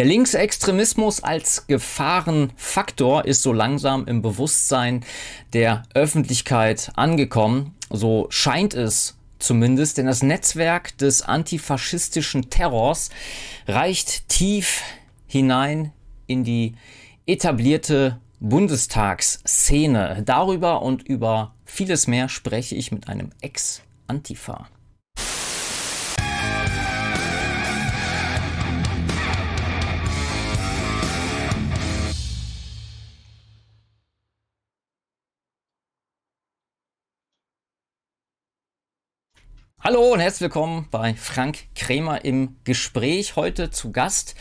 Der Linksextremismus als Gefahrenfaktor ist so langsam im Bewusstsein der Öffentlichkeit angekommen. So scheint es zumindest, denn das Netzwerk des antifaschistischen Terrors reicht tief hinein in die etablierte Bundestagsszene. Darüber und über vieles mehr spreche ich mit einem Ex-Antifa. Hallo und herzlich willkommen bei Frank Krämer im Gespräch. Heute zu Gast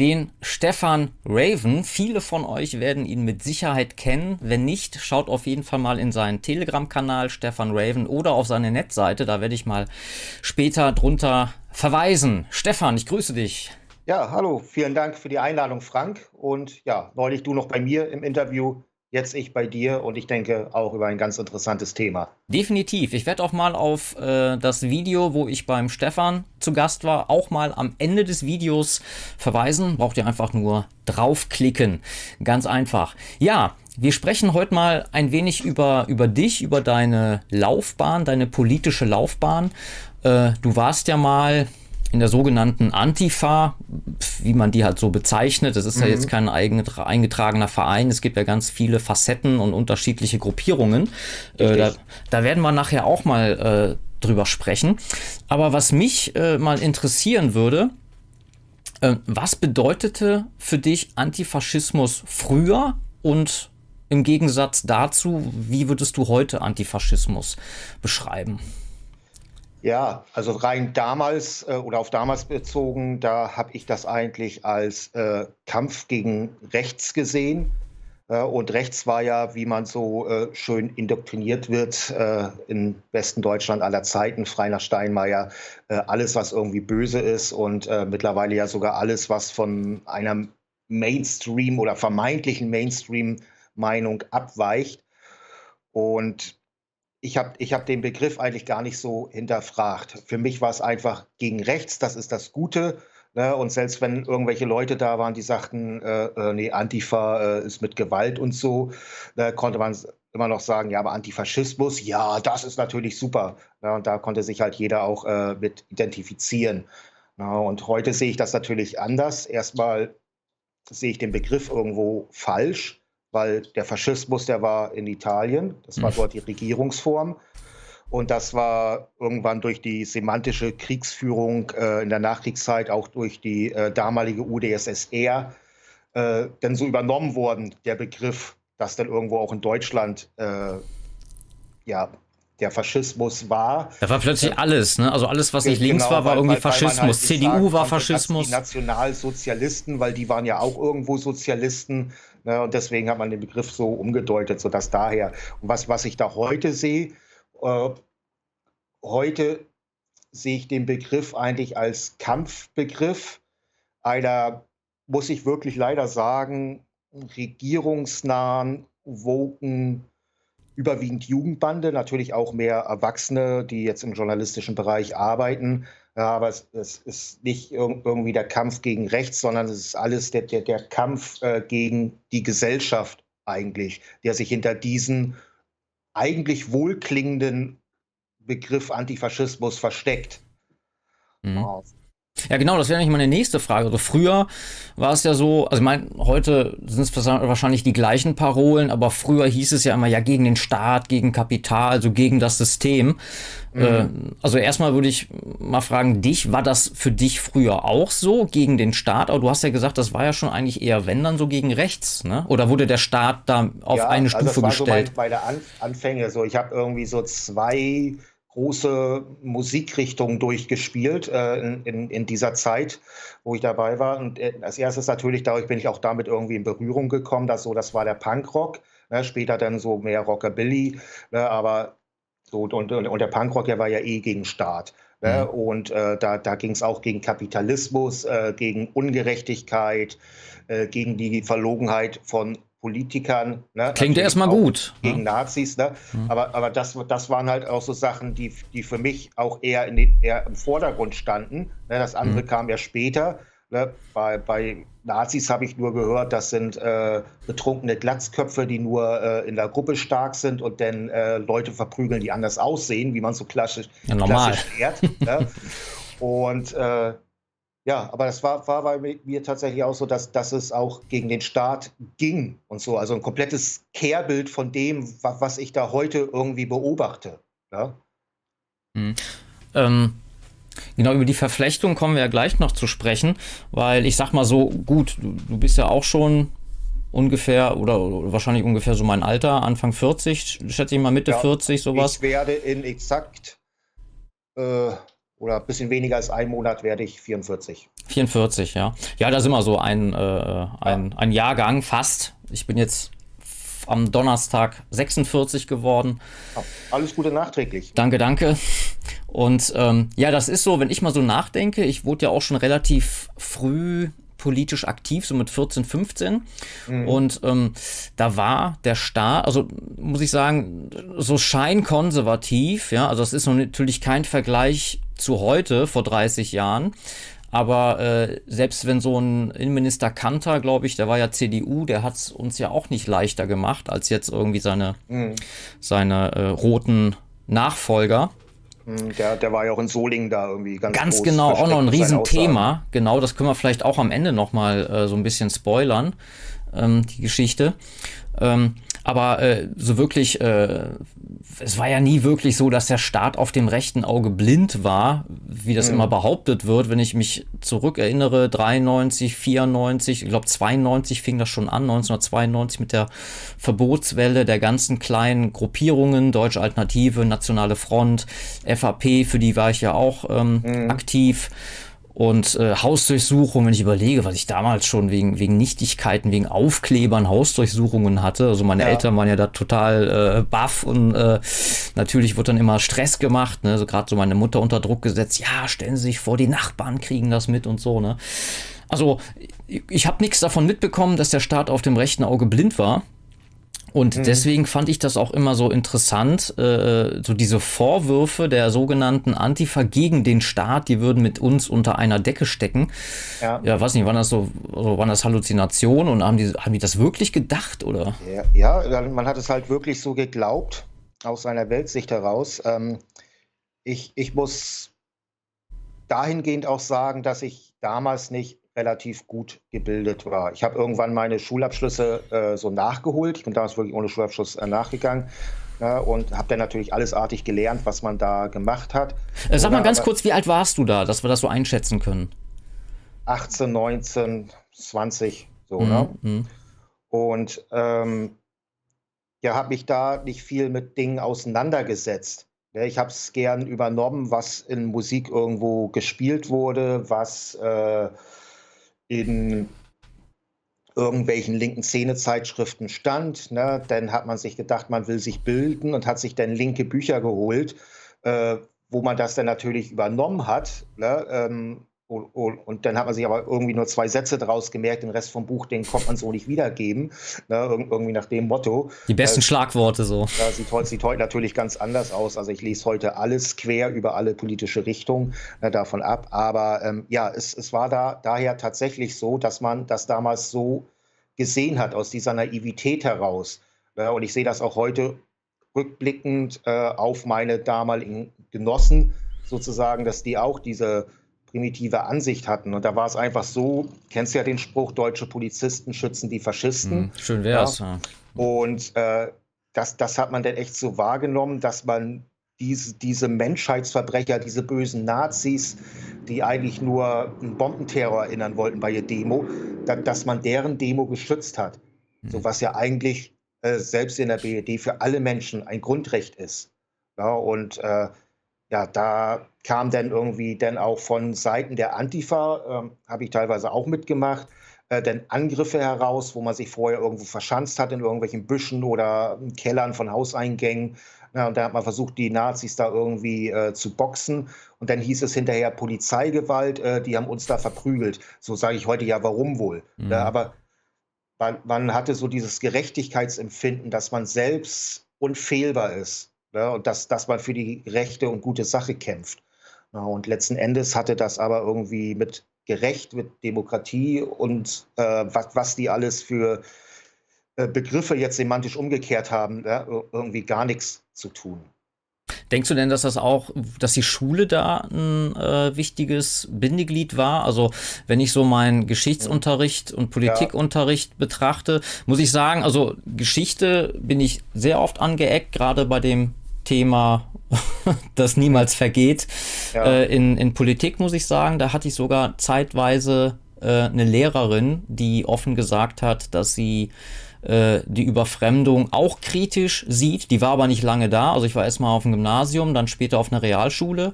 den Stefan Raven. Viele von euch werden ihn mit Sicherheit kennen. Wenn nicht, schaut auf jeden Fall mal in seinen Telegram-Kanal Stefan Raven oder auf seine Netzseite. Da werde ich mal später drunter verweisen. Stefan, ich grüße dich. Ja, hallo, vielen Dank für die Einladung, Frank. Und ja, neulich du noch bei mir im Interview jetzt ich bei dir und ich denke auch über ein ganz interessantes Thema. Definitiv. Ich werde auch mal auf äh, das Video, wo ich beim Stefan zu Gast war, auch mal am Ende des Videos verweisen. Braucht ihr einfach nur draufklicken. Ganz einfach. Ja, wir sprechen heute mal ein wenig über, über dich, über deine Laufbahn, deine politische Laufbahn. Äh, du warst ja mal in der sogenannten Antifa, wie man die halt so bezeichnet. Das ist mhm. ja jetzt kein eingetragener Verein. Es gibt ja ganz viele Facetten und unterschiedliche Gruppierungen. Äh, da, da, werden wir nachher auch mal äh, drüber sprechen. Aber was mich äh, mal interessieren würde, äh, was bedeutete für dich Antifaschismus früher und im Gegensatz dazu, wie würdest du heute Antifaschismus beschreiben? Ja, also rein damals äh, oder auf damals bezogen, da habe ich das eigentlich als äh, Kampf gegen rechts gesehen. Äh, und rechts war ja, wie man so äh, schön indoktriniert wird, äh, im besten Deutschland aller Zeiten, Freiner Steinmeier, äh, alles, was irgendwie böse ist und mittlerweile ja sogar alles, was von einer Mainstream oder vermeintlichen Mainstream-Meinung abweicht. Und ich habe ich hab den Begriff eigentlich gar nicht so hinterfragt. Für mich war es einfach gegen rechts, das ist das Gute. Ne? Und selbst wenn irgendwelche Leute da waren, die sagten, äh, äh, nee, Antifa äh, ist mit Gewalt und so, da konnte man immer noch sagen, ja, aber Antifaschismus, ja, das ist natürlich super. Ne? Und da konnte sich halt jeder auch äh, mit identifizieren. Ne? Und heute sehe ich das natürlich anders. Erstmal sehe ich den Begriff irgendwo falsch weil der Faschismus, der war in Italien, das war mhm. dort die Regierungsform. Und das war irgendwann durch die semantische Kriegsführung äh, in der Nachkriegszeit, auch durch die äh, damalige UdSSR, äh, dann so übernommen worden, der Begriff, dass dann irgendwo auch in Deutschland äh, ja, der Faschismus war. Da war plötzlich alles, ne? Also alles, was nicht genau, links war, war irgendwie weil, Faschismus. Weil CDU war Faschismus. Die Nationalsozialisten, weil die waren ja auch irgendwo Sozialisten. Ne? Und deswegen hat man den Begriff so umgedeutet, sodass daher. Und was, was ich da heute sehe, äh, heute sehe ich den Begriff eigentlich als Kampfbegriff einer, muss ich wirklich leider sagen, regierungsnahen, woken, überwiegend Jugendbande, natürlich auch mehr Erwachsene, die jetzt im journalistischen Bereich arbeiten, aber es, es, ist nicht irgendwie der Kampf gegen rechts, sondern es ist alles der, der, der Kampf äh, gegen die Gesellschaft eigentlich, der sich hinter diesen eigentlich wohlklingenden Begriff Antifaschismus versteckt. Mhm. Ja, genau, das wäre nämlich meine nächste Frage. Also früher war es ja so, also ich meine, heute sind es wahrscheinlich die gleichen Parolen, aber früher hieß es ja immer ja gegen den Staat, gegen Kapital, also gegen das System. Mhm. Äh, also erstmal würde ich mal fragen, dich, war das für dich früher auch so gegen den Staat? Aber du hast ja gesagt, das war ja schon eigentlich eher, wenn dann so gegen rechts, ne? Oder wurde der Staat da auf ja, eine Stufe also das war gestellt? So bei, bei der Anfänge so, ich habe irgendwie so zwei große Musikrichtungen durchgespielt äh, in, in, dieser Zeit, wo ich dabei war. Und äh, als erstes natürlich, dadurch bin ich auch damit irgendwie in Berührung gekommen, dass so, das war der Punkrock, ne, später dann so mehr Rockabilly, ne, aber so, und, und, und der Punkrock, der war ja eh gegen Staat. Ne, mhm. Und äh, da, da ging es auch gegen Kapitalismus, äh, gegen Ungerechtigkeit, äh, gegen die Verlogenheit von Politikern. Ne? Klingt ja erstmal gut. Gegen ja. Nazis, ne? Mhm. Aber, aber das, das waren halt auch so Sachen, die, die für mich auch eher, in den, eher im Vordergrund standen. Ne? Das andere mhm. kam ja später. Ne? Bei, bei Nazis habe ich nur gehört, das sind äh, betrunkene Glatzköpfe, die nur äh, in der Gruppe stark sind und dann äh, Leute verprügeln, die anders aussehen, wie man so klassisch, ja, normal. klassisch lehrt. ne? Und äh, ja, aber das war, war bei mir tatsächlich auch so, dass, dass es auch gegen den Staat ging und so. Also ein komplettes Kehrbild von dem, was ich da heute irgendwie beobachte. Ja? Mhm. Ähm, Genau, über die Verflechtung kommen wir ja gleich noch zu sprechen, weil ich sag mal so, gut, du, du bist ja auch schon ungefähr oder, oder, wahrscheinlich ungefähr so mein Alter, Anfang 40, schätze ich mal Mitte ja, 40, sowas. Ich werde in exakt äh, oder ein bisschen weniger als ein Monat werde ich 44. 44, ja. Ja, da sind wir so ein, äh, ein, ein Jahrgang fast. Ich bin jetzt am Donnerstag 46 geworden. Alles Gute nachträglich. Danke, danke. Und ähm, ja, das ist so, wenn ich mal so nachdenke, ich wurde ja auch schon relativ früh politisch aktiv, so mit 14, 15. Mhm. Und ähm, da war der Staat, also muss ich sagen, so scheinkonservativ, ja, also es ist natürlich kein Vergleich zu heute, vor 30 Jahren. Aber äh, selbst wenn so ein Innenminister Kanter, glaube ich, der war ja CDU, der hat es uns ja auch nicht leichter gemacht als jetzt irgendwie seine, mhm. seine äh, roten Nachfolger. Mhm, der, der war ja auch in Solingen da irgendwie ganz Ganz genau, auch noch ein Riesenthema. Genau, das können wir vielleicht auch am Ende nochmal äh, so ein bisschen spoilern, ähm, die Geschichte. Ähm, aber äh, so wirklich, äh, es war ja nie wirklich so, dass der Staat auf dem rechten Auge blind war, wie das mhm. immer behauptet wird. Wenn ich mich zurückerinnere, 93, 94, ich glaube 92 fing das schon an, 1992 mit der Verbotswelle der ganzen kleinen Gruppierungen, Deutsche Alternative, Nationale Front, FAP, für die war ich ja auch ähm, mhm. aktiv. Und äh, Hausdurchsuchungen, wenn ich überlege, was ich damals schon wegen, wegen Nichtigkeiten, wegen Aufklebern Hausdurchsuchungen hatte. Also meine ja. Eltern waren ja da total äh, baff und äh, natürlich wird dann immer Stress gemacht. Ne? Also gerade so meine Mutter unter Druck gesetzt, ja, stellen Sie sich vor, die Nachbarn kriegen das mit und so. Ne? Also ich habe nichts davon mitbekommen, dass der Staat auf dem rechten Auge blind war. Und mhm. deswegen fand ich das auch immer so interessant, äh, so diese Vorwürfe der sogenannten Antifa gegen den Staat, die würden mit uns unter einer Decke stecken. Ja, ja weiß nicht, waren das so, also waren das Halluzinationen und haben die, haben die das wirklich gedacht, oder? Ja, ja, man hat es halt wirklich so geglaubt, aus seiner Weltsicht heraus. Ähm, ich, ich muss dahingehend auch sagen, dass ich damals nicht relativ gut gebildet war. Ich habe irgendwann meine Schulabschlüsse äh, so nachgeholt. Ich bin damals wirklich ohne Schulabschluss äh, nachgegangen. Ja, und habe dann natürlich allesartig gelernt, was man da gemacht hat. Äh, sag mal ganz kurz, wie alt warst du da, dass wir das so einschätzen können? 18, 19, 20, so, mhm. ne? Mhm. Und ähm, ja, habe mich da nicht viel mit Dingen auseinandergesetzt. Ja, ich habe es gern übernommen, was in Musik irgendwo gespielt wurde, was äh, in irgendwelchen linken Szenezeitschriften stand. Ne? Dann hat man sich gedacht, man will sich bilden und hat sich dann linke Bücher geholt, äh, wo man das dann natürlich übernommen hat. Ne? Ähm, und, dann hat man sich aber irgendwie nur zwei Sätze daraus gemerkt, den Rest vom Buch, den kommt man so nicht wiedergeben. Ne, irgendwie nach dem Motto. Die besten äh, Schlagworte so. Ja, sieht, heute, sieht heute natürlich ganz anders aus. Also ich lese heute alles quer über alle politische Richtungen ne, davon ab. Aber ähm, ja, es, es war da daher tatsächlich so, dass man das damals so gesehen hat, aus dieser Naivität heraus. Ne, und ich sehe das auch heute rückblickend äh, auf meine damaligen Genossen sozusagen, dass die auch diese primitive Ansicht hatten. Und da war es einfach so, kennst ja den Spruch, deutsche Polizisten schützen die Faschisten. Mhm, schön wär's. Ja. Und äh, das, das hat man dann echt so wahrgenommen, dass man diese, diese Menschheitsverbrecher, diese bösen Nazis, die eigentlich nur einen Bombenterror erinnern wollten bei ihr Demo, da, dass man deren Demo geschützt hat. Mhm. So was ja eigentlich äh, selbst in der BED für alle Menschen ein Grundrecht ist. Ja, und äh, ja, da kam dann irgendwie dann auch von Seiten der Antifa, äh, habe ich teilweise auch mitgemacht, äh, dann Angriffe heraus, wo man sich vorher irgendwo verschanzt hat in irgendwelchen Büschen oder Kellern von Hauseingängen. Ja, und da hat man versucht, die Nazis da irgendwie äh, zu boxen. Und dann hieß es hinterher Polizeigewalt, äh, die haben uns da verprügelt. So sage ich heute ja, warum wohl? Mhm. Ja, aber man, man, hatte so dieses Gerechtigkeitsempfinden, dass man selbst unfehlbar ist. Ja, und dass, dass man für die rechte und gute Sache kämpft. Und letzten Endes hatte das aber irgendwie mit gerecht mit Demokratie und äh, was, was die alles für äh, Begriffe jetzt semantisch umgekehrt haben, ja, irgendwie gar nichts zu tun. Denkst du denn, dass das auch, dass die Schule da ein äh, wichtiges Bindeglied war? Also wenn ich so meinen Geschichtsunterricht und Politikunterricht ja. betrachte, muss ich sagen, also Geschichte bin ich sehr oft angeeckt, gerade bei dem Thema, das niemals vergeht. Ja. Äh, in, in Politik muss ich sagen, da hatte ich sogar zeitweise äh, eine Lehrerin, die offen gesagt hat, dass sie äh, die Überfremdung auch kritisch sieht. Die war aber nicht lange da. Also ich war erstmal auf dem Gymnasium, dann später auf einer Realschule.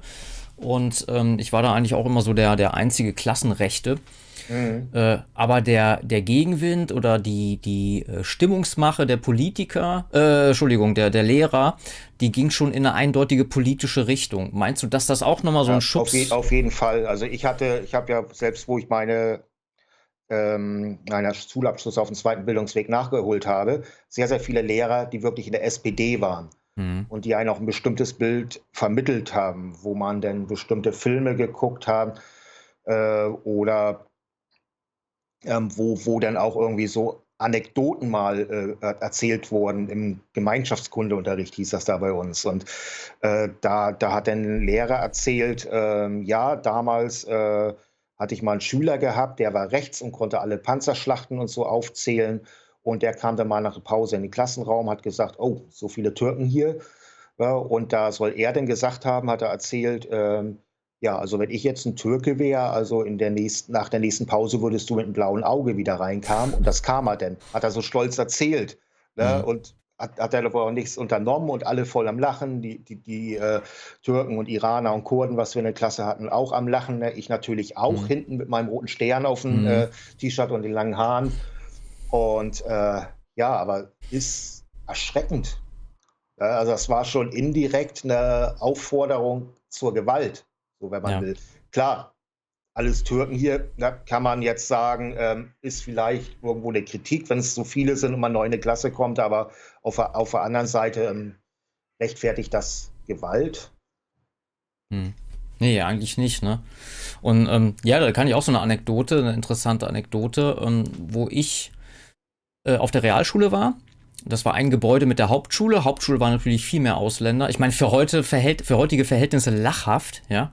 Und ähm, ich war da eigentlich auch immer so der, der einzige Klassenrechte. Mhm. Äh, aber der, der Gegenwind oder die, die äh, Stimmungsmache der Politiker, äh, Entschuldigung, der, der Lehrer, die ging schon in eine eindeutige politische Richtung. Meinst du, dass das auch nochmal so ein ja, Schutz? Auf, je, auf, jeden Fall. Also ich hatte, ich habe ja selbst, wo ich meine ähm, meiner Schulabschluss auf dem zweiten Bildungsweg nachgeholt habe, sehr, sehr viele Lehrer, die wirklich in der SPD waren mhm. und die einen auch ein bestimmtes Bild vermittelt haben, wo man denn bestimmte Filme geguckt hat äh, oder ähm, wo, wo dann auch irgendwie so Anekdoten mal äh, erzählt wurden im Gemeinschaftskundeunterricht, hieß das da bei uns. Und äh, da, da hat ein Lehrer erzählt, ähm, ja, damals äh, hatte ich mal einen Schüler gehabt, der war rechts und konnte alle Panzerschlachten und so aufzählen. Und der kam dann mal nach der Pause in den Klassenraum, hat gesagt, oh, so viele Türken hier. Ja, und da soll er denn gesagt haben, hat er erzählt, ähm, ja, also wenn ich jetzt ein Türke wäre, also in der nächsten, nach der nächsten Pause würdest du mit einem blauen Auge wieder reinkommen. Und das kam er denn, hat er so stolz erzählt. Ne? Mhm. Und hat, hat er aber auch nichts unternommen und alle voll am Lachen. Die, die, die äh, Türken und Iraner und Kurden, was wir in der Klasse hatten, auch am Lachen. Ne? Ich natürlich auch, mhm. hinten mit meinem roten Stern auf dem mhm. äh, T-Shirt und den langen Haaren. Und äh, ja, aber ist erschreckend. Ja, also das war schon indirekt eine Aufforderung zur Gewalt, so wenn man ja. will. Klar, alles Türken hier, da kann man jetzt sagen, ähm, ist vielleicht irgendwo eine Kritik, wenn es so viele sind und man neu in eine Klasse kommt, aber auf, auf der anderen Seite ähm, rechtfertigt das Gewalt? Hm. Nee, eigentlich nicht, ne? Und ähm, ja, da kann ich auch so eine Anekdote, eine interessante Anekdote, ähm, wo ich äh, auf der Realschule war. Das war ein Gebäude mit der Hauptschule. Hauptschule war natürlich viel mehr Ausländer. Ich meine, für heute verhält, für heutige Verhältnisse lachhaft, ja.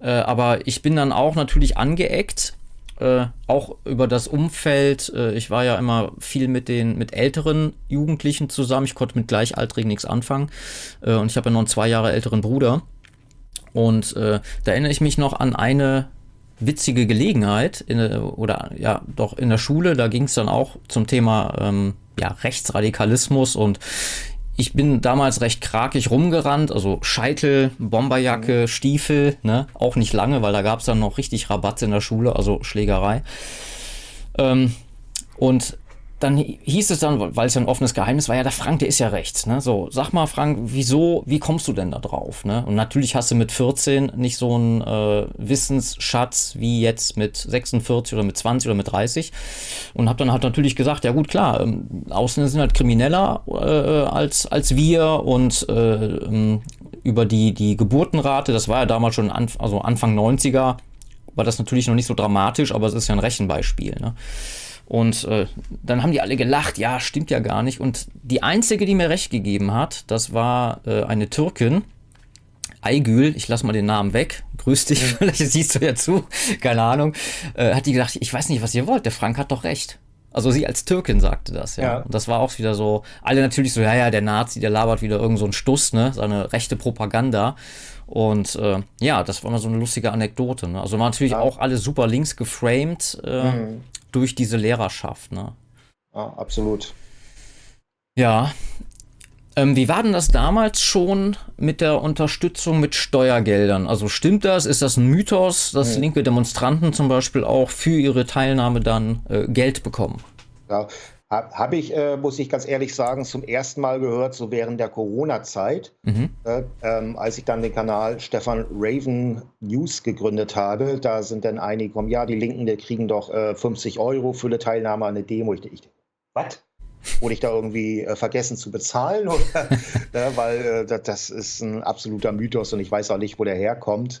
Äh, aber ich bin dann auch natürlich angeeckt, äh, auch über das Umfeld. Äh, ich war ja immer viel mit den mit älteren Jugendlichen zusammen. Ich konnte mit Gleichaltrigen nichts anfangen. Äh, und ich habe ja noch einen zwei Jahre älteren Bruder. Und äh, da erinnere ich mich noch an eine witzige Gelegenheit in, oder ja doch in der Schule. Da ging es dann auch zum Thema ähm, ja, Rechtsradikalismus und ich bin damals recht krakig rumgerannt, also Scheitel, Bomberjacke, mhm. Stiefel, ne? Auch nicht lange, weil da gab es dann noch richtig Rabatt in der Schule, also Schlägerei. Ähm, und dann hieß es dann, weil es ja ein offenes Geheimnis war, ja, der Frank, der ist ja rechts. Ne? So, sag mal, Frank, wieso, wie kommst du denn da drauf? Ne? Und natürlich hast du mit 14 nicht so einen äh, Wissensschatz wie jetzt mit 46 oder mit 20 oder mit 30. Und hab dann halt natürlich gesagt, ja gut, klar, ähm, Ausländer sind halt krimineller äh, als, als wir und äh, ähm, über die, die Geburtenrate, das war ja damals schon an, also Anfang 90er, war das natürlich noch nicht so dramatisch, aber es ist ja ein Rechenbeispiel. Ne? Und äh, dann haben die alle gelacht, ja, stimmt ja gar nicht. Und die einzige, die mir recht gegeben hat, das war äh, eine Türkin, Aygül, ich lasse mal den Namen weg, grüß dich, vielleicht siehst du ja zu, keine Ahnung, äh, hat die gesagt, ich weiß nicht, was ihr wollt, der Frank hat doch recht. Also sie als Türkin sagte das, ja. ja. Und das war auch wieder so, alle natürlich so, ja, ja, der Nazi, der labert wieder irgend so einen Stuss, ne, seine rechte Propaganda. Und äh, ja, das war mal so eine lustige Anekdote. Ne? Also waren natürlich ja. auch alle super links geframed. Äh, mhm durch diese Lehrerschaft. Ne? Ja, absolut. Ja. Ähm, wie war denn das damals schon mit der Unterstützung mit Steuergeldern? Also stimmt das? Ist das ein Mythos, dass mhm. linke Demonstranten zum Beispiel auch für ihre Teilnahme dann äh, Geld bekommen? Ja, habe ich, äh, muss ich ganz ehrlich sagen, zum ersten Mal gehört, so während der Corona-Zeit, mhm. äh, ähm, als ich dann den Kanal Stefan Raven News gegründet habe. Da sind dann einige gekommen, ja, die Linken, die kriegen doch äh, 50 Euro für eine Teilnahme an eine Demo. Ich, ich was? Wurde ich da irgendwie äh, vergessen zu bezahlen? Oder, ne, weil äh, das ist ein absoluter Mythos und ich weiß auch nicht, wo der herkommt.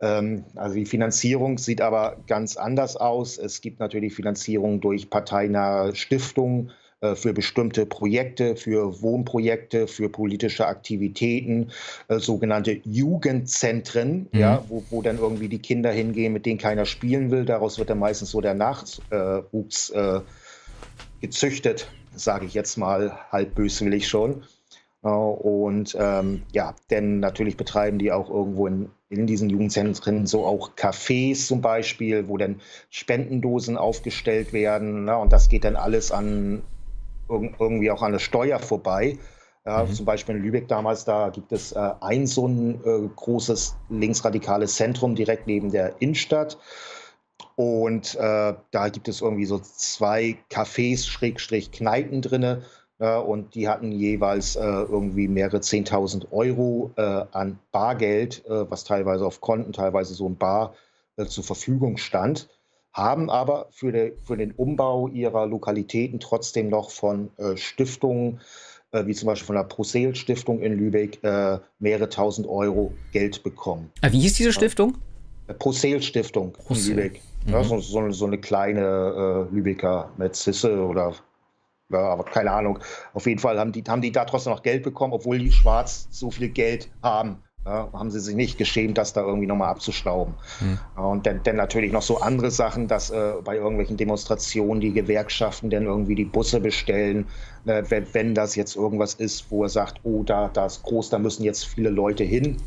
Ähm, also die Finanzierung sieht aber ganz anders aus. Es gibt natürlich Finanzierung durch parteinahe Stiftungen äh, für bestimmte Projekte, für Wohnprojekte, für politische Aktivitäten, äh, sogenannte Jugendzentren, mhm. ja, wo, wo, dann irgendwie die Kinder hingehen, mit denen keiner spielen will. Daraus wird dann meistens so der Nachwuchs äh, gezüchtet, sage ich jetzt mal halb böswillig schon. Und ähm, ja, denn natürlich betreiben die auch irgendwo in, in diesen Jugendzentren so auch Cafés zum Beispiel, wo dann Spendendosen aufgestellt werden. Ne? Und das geht dann alles an irgendwie auch an der Steuer vorbei. Ja, mhm. Zum Beispiel in Lübeck damals, da gibt es äh, ein so ein äh, großes linksradikales Zentrum direkt neben der Innenstadt. Und äh, da gibt es irgendwie so zwei Cafés, Schrägstrich Kneipen drinne. Und die hatten jeweils äh, irgendwie mehrere 10.000 Euro äh, an Bargeld, äh, was teilweise auf Konten, teilweise so ein Bar zur Verfügung stand haben aber für, de, für den Umbau ihrer Lokalitäten trotzdem noch von äh, Stiftungen, äh, wie zum Beispiel von der Prosel Stiftung in Lübeck, äh, mehrere tausend Euro Geld bekommen. Ah, wie hieß diese Stiftung? Prosel Stiftung Prosel. in Lübeck. Mhm. Ja, so, so, eine kleine äh, Lübecker mit Zisse oder ja, aber keine Ahnung. Auf jeden Fall haben die, haben die da trotzdem noch Geld bekommen, obwohl die Schwarz so viel Geld haben. Ja, haben sie sich nicht geschämt, das da irgendwie nochmal abzuschrauben. Hm. Und dann, dann, natürlich noch so andere Sachen, dass äh, bei irgendwelchen Demonstrationen die Gewerkschaften dann irgendwie die Busse bestellen, äh, wenn, wenn, das jetzt irgendwas ist, wo er sagt, oh, da, da ist groß, da müssen jetzt viele Leute hin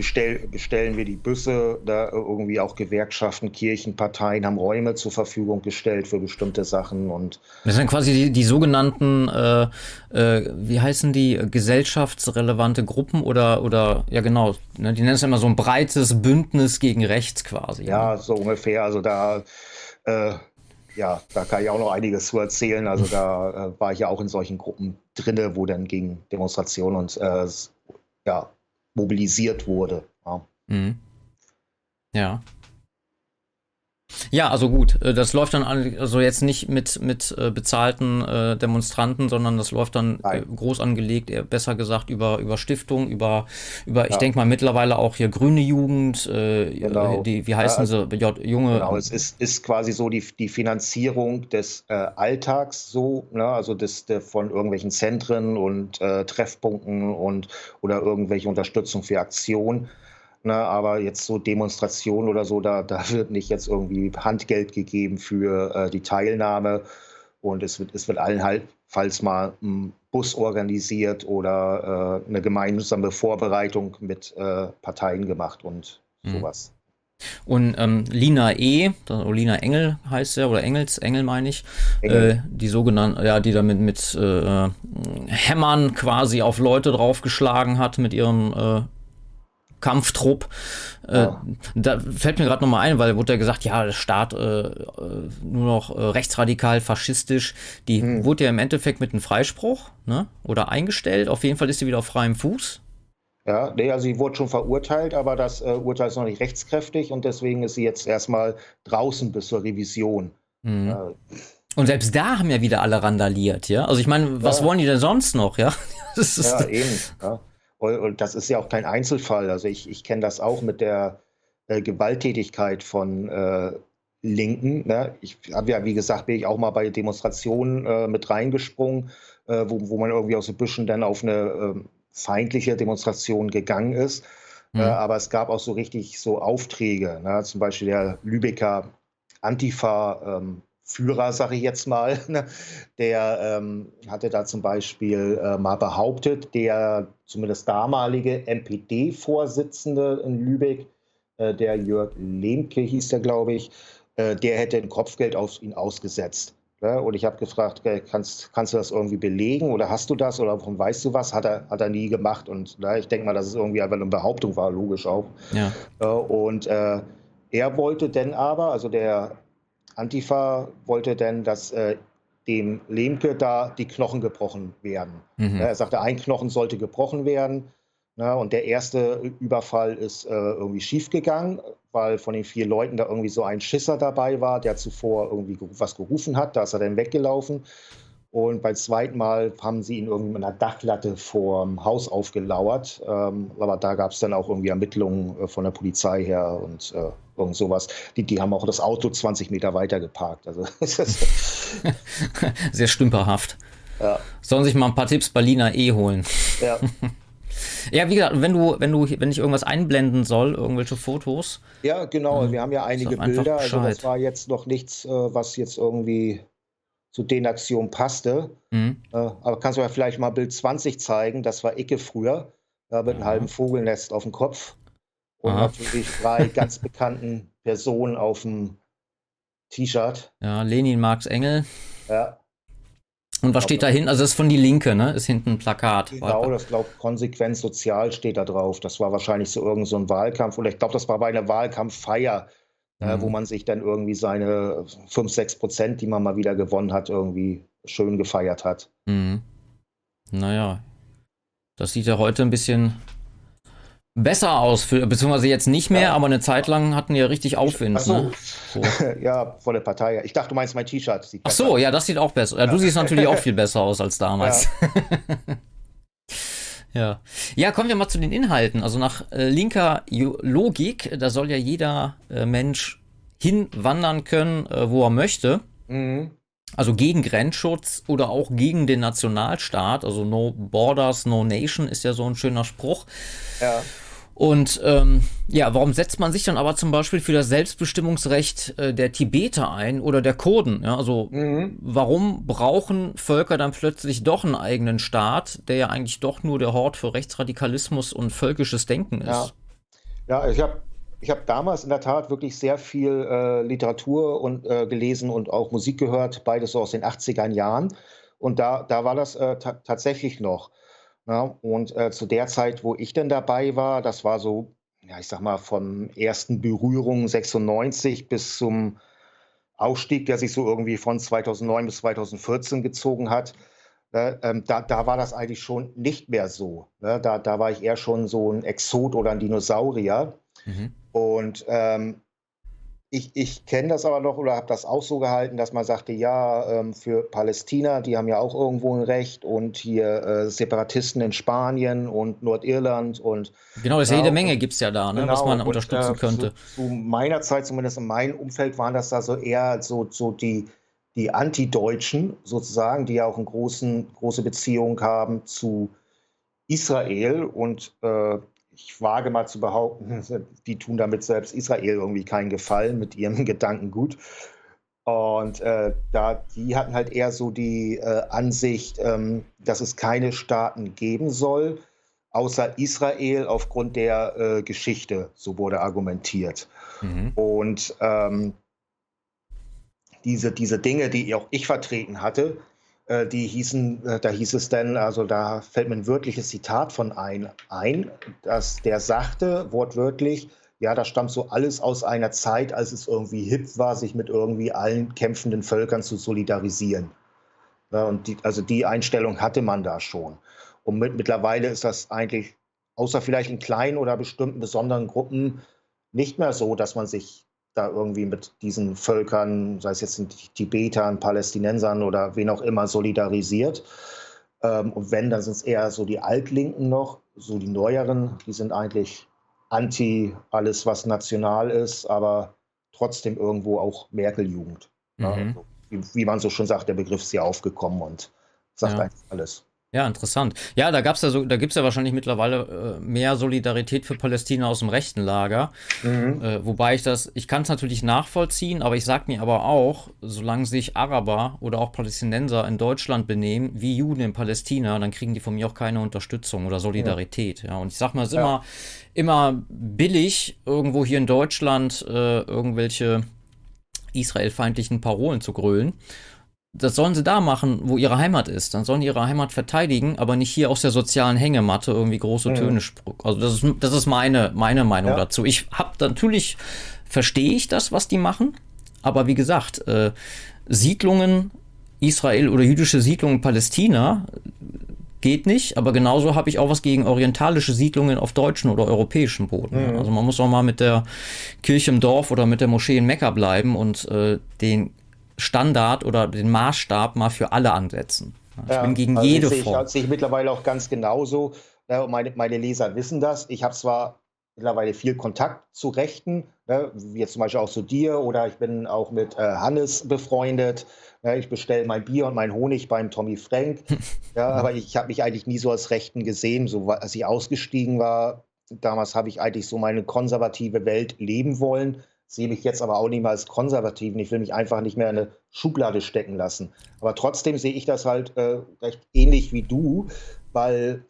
bestell, bestellen wir die Busse, da irgendwie auch Gewerkschaften, Kirchen, Parteien haben Räume zur Verfügung gestellt für bestimmte Sachen und das sind quasi die, die sogenannten, äh, äh, wie heißen die, gesellschaftsrelevante Gruppen oder oder ja genau, ne, die nennen es immer so ein breites Bündnis gegen rechts quasi. Ja, ne? so ungefähr. Also da äh, ja, da kann ich auch noch einiges zu erzählen. Also da äh, war ich ja auch in solchen Gruppen drinne, wo dann gegen Demonstrationen und äh, ja, mobilisiert wurde. Ja. Mhm. ja. Ja, also gut, äh, das läuft dann also jetzt nicht mit, mit äh, bezahlten äh, Demonstranten, sondern das läuft dann äh, groß angelegt, besser gesagt über, über Stiftung, über, über ja. ich denke mal mittlerweile auch hier Grüne Jugend, äh, genau. die, wie heißen ja, also, sie, J, junge. Genau, es ist, ist quasi so die, die Finanzierung des äh, Alltags so, ne? also des, der, von irgendwelchen Zentren und Treffpunkten und oder irgendwelche Unterstützung für Aktionen. Ne, aber jetzt so Demonstrationen oder so, da, da wird nicht jetzt irgendwie Handgeld gegeben für äh, die Teilnahme. Und es wird, es wird allenfalls mal ein Bus organisiert oder äh, eine gemeinsame Vorbereitung mit äh, Parteien gemacht und mhm. sowas. Und ähm, Lina E., Lina Engel heißt er, oder Engels, Engel meine ich, äh, die sogenannten, ja, die damit mit äh, Hämmern quasi auf Leute draufgeschlagen hat mit ihrem äh, Kampftrupp. Äh, ja. Da fällt mir gerade nochmal ein, weil wurde ja gesagt, ja, der Staat äh, äh, nur noch äh, rechtsradikal, faschistisch. Die hm. wurde ja im Endeffekt mit einem Freispruch ne? oder eingestellt. Auf jeden Fall ist sie wieder auf freiem Fuß. Ja, nee, also sie wurde schon verurteilt, aber das äh, Urteil ist noch nicht rechtskräftig und deswegen ist sie jetzt erstmal draußen bis zur Revision. Mhm. Und selbst da haben ja wieder alle randaliert, ja. Also ich meine, was ja. wollen die denn sonst noch, ja? ja, eben. Ja. Und das ist ja auch kein Einzelfall. Also ich, ich kenne das auch mit der äh, Gewalttätigkeit von äh, Linken. Ne? Ich habe ja, wie gesagt, bin ich auch mal bei Demonstrationen äh, mit reingesprungen, äh, wo, wo man irgendwie aus den Büschen dann auf eine ähm, feindliche Demonstration gegangen ist. Mhm. aber es gab auch so richtig so Aufträge. Ne? Zum Beispiel der Lübecker Antifa ähm, Führer, sage ich jetzt mal, ne, der ähm, hatte da zum Beispiel äh, mal behauptet, der zumindest damalige MPD-Vorsitzende in Lübeck, äh, der Jörg Lehmke hieß der, glaube ich, äh, der hätte ein Kopfgeld auf ihn ausgesetzt. Ne? Und ich habe gefragt, kannst, kannst du das irgendwie belegen oder hast du das oder warum weißt du was? Hat er, hat er nie gemacht. Und ne, ich denke mal, dass es irgendwie einfach eine Behauptung war, logisch auch. Ja. Äh, und äh, er wollte denn aber, also der Antifa wollte denn, dass äh, dem Lemke da die Knochen gebrochen werden. Mhm. Er sagte, ein Knochen sollte gebrochen werden. Ne, und der erste Überfall ist äh, irgendwie schiefgegangen, weil von den vier Leuten da irgendwie so ein Schisser dabei war, der zuvor irgendwie was gerufen hat. Da ist er dann weggelaufen. Und beim zweiten Mal haben sie ihn irgendwie mit einer Dachlatte vorm Haus aufgelauert. Ähm, aber da gab es dann auch irgendwie Ermittlungen äh, von der Polizei her und äh, irgend sowas. Die, die haben auch das Auto 20 Meter weiter geparkt. Also Sehr stümperhaft. Ja. Sollen sich mal ein paar Tipps Berliner E holen. Ja. Ja, wie gesagt, wenn du, wenn du, wenn ich irgendwas einblenden soll, irgendwelche Fotos. Ja, genau. Wir haben ja einige Bilder. Also das war jetzt noch nichts, äh, was jetzt irgendwie zu den Aktionen passte. Mhm. Äh, aber kannst du ja vielleicht mal Bild 20 zeigen? Das war Icke früher. mit einem halben Vogelnest auf dem Kopf. Und Aha. natürlich drei ganz bekannten Personen auf dem T-Shirt. Ja, Lenin, Marx, Engel. Ja. Und was steht da hinten? Also das ist von die Linke, ne? Ist hinten ein Plakat. Genau, das glaube Konsequenz sozial steht da drauf. Das war wahrscheinlich so irgend so ein Wahlkampf. Oder ich glaube, das war bei einer Wahlkampffeier, äh, mhm. äh, wo man sich dann irgendwie seine 5, 6 Prozent, die man mal wieder gewonnen hat, irgendwie schön gefeiert hat. Mhm. Naja, das sieht ja heute ein bisschen besser aus, für, beziehungsweise jetzt nicht mehr, ja. aber eine Zeit lang hatten die ja richtig Aufwind. Ach so. Ne? so. ja, vor der Partei. Ich dachte, du meinst mein T-Shirt. Ach so, ja, das sieht auch besser. Ja, du siehst natürlich auch viel besser aus als damals. Ja. ja. ja. kommen wir mal zu den Inhalten. Also nach äh, linker Logik, da soll ja jeder äh, Mensch hinwandern können, äh, wo er möchte. Mhm. Also gegen Grenzschutz oder auch gegen den Nationalstaat. Also No Borders, No Nation ist ja so ein schöner Spruch. Ja. Und ähm, ja, warum setzt man sich dann aber zum Beispiel für das Selbstbestimmungsrecht äh, der Tibeter ein oder der Kurden? Ja, also mhm. warum brauchen Völker dann plötzlich doch einen eigenen Staat, der ja eigentlich doch nur der Hort für Rechtsradikalismus und völkisches Denken ist? Ja, ja ich habe ich hab damals in der Tat wirklich sehr viel äh, Literatur und, äh, gelesen und auch Musik gehört, beides so aus den 80er Jahren. Und da, da war das äh, tatsächlich noch. Ja, und äh, zu der Zeit, wo ich denn dabei war, das war so, ja, ich sag mal, von ersten Berührungen 96 bis zum Ausstieg, der sich so irgendwie von 2009 bis 2014 gezogen hat, äh, ähm, da, da war das eigentlich schon nicht mehr so. Ne? Da, da war ich eher schon so ein Exot oder ein Dinosaurier. Mhm. Und ähm, ich, ich kenne das aber noch oder habe das auch so gehalten, dass man sagte, ja, ähm, für Palästina, die haben ja auch irgendwo ein Recht und hier äh, Separatisten in Spanien und Nordirland und Genau, das ist ja, jede Menge gibt es ja da, ne, genau, was man unterstützen und, äh, könnte. Zu, zu, meiner Zeit, zumindest in meinem Umfeld, waren das da so eher so, so die, die Anti-Deutschen sozusagen, die ja auch eine großen, große Beziehung haben zu Israel und äh, ich wage mal zu behaupten, die tun damit selbst Israel irgendwie keinen Gefallen mit ihrem Gedankengut. Und äh, da, die hatten halt eher so die äh, Ansicht, ähm, dass es keine Staaten geben soll, außer Israel aufgrund der äh, Geschichte, so wurde argumentiert. Mhm. Und ähm, diese, diese Dinge, die auch ich vertreten hatte, die hießen, äh, da hieß es dann, also da fällt mir ein wörtliches Zitat von ein, ein, dass der sagte, wortwörtlich, ja, das stammt so alles aus einer Zeit, als es irgendwie hip war, sich mit irgendwie allen kämpfenden Völkern zu solidarisieren. Ja, und die, also die Einstellung hatte man da schon. Und mit, mittlerweile ist das eigentlich, außer vielleicht in kleinen oder bestimmten besonderen Gruppen, nicht mehr so, dass man sich da irgendwie mit diesen Völkern, sei es jetzt den Tibetern, Palästinensern oder wen auch immer, solidarisiert. Ähm, und wenn, dann sind es eher so die Altlinken noch, so die neueren, die sind eigentlich anti alles, was national ist, aber trotzdem irgendwo auch Merkel-Jugend. Mhm. Ja, also, wie, wie, man so schon sagt, der Begriff ist ja aufgekommen und sagt ja. eigentlich alles. Ja, interessant. Ja, da gab's ja so, da gibt's ja wahrscheinlich mittlerweile äh, mehr Solidarität für Palästina aus dem rechten Lager. Mhm. Äh, wobei ich das, ich kann es natürlich nachvollziehen, aber ich sag mir aber auch, solange sich Araber oder auch Palästinenser in Deutschland benehmen, wie Juden in Palästina, dann kriegen die von mir auch keine Unterstützung oder Solidarität. Ja, ja und ich sag mal, es ist ja. immer, immer billig, irgendwo hier in Deutschland äh, irgendwelche israelfeindlichen Parolen zu grölen das sollen sie da machen, wo ihre Heimat ist. Dann sollen die ihre Heimat verteidigen, aber nicht hier aus der sozialen Hängematte irgendwie große mhm. Töne spucken. Also das ist, das ist meine, meine Meinung ja. dazu. Ich habe natürlich, verstehe ich das, was die machen, aber wie gesagt, äh, Siedlungen, Israel oder jüdische Siedlungen in Palästina geht nicht, aber genauso habe ich auch was gegen orientalische Siedlungen auf deutschen oder europäischen Boden. Mhm. Also man muss auch mal mit der Kirche im Dorf oder mit der Moschee in Mekka bleiben und äh, den Standard oder den Maßstab mal für alle ansetzen. Ich ja, bin gegen also jede sehe Form. Ich, sehe ich mittlerweile auch ganz genauso. Meine, meine Leser wissen das. Ich habe zwar mittlerweile viel Kontakt zu Rechten, ne, wie jetzt zum Beispiel auch zu dir oder ich bin auch mit äh, Hannes befreundet. Ne, ich bestelle mein Bier und mein Honig beim Tommy Frank. ja, aber ich habe mich eigentlich nie so als Rechten gesehen. So als ich ausgestiegen war, damals habe ich eigentlich so meine konservative Welt leben wollen. Sehe mich jetzt aber auch nicht mehr als Konservativen. Ich will mich einfach nicht mehr in eine Schublade stecken lassen. Aber trotzdem sehe ich das halt äh, recht ähnlich wie du, weil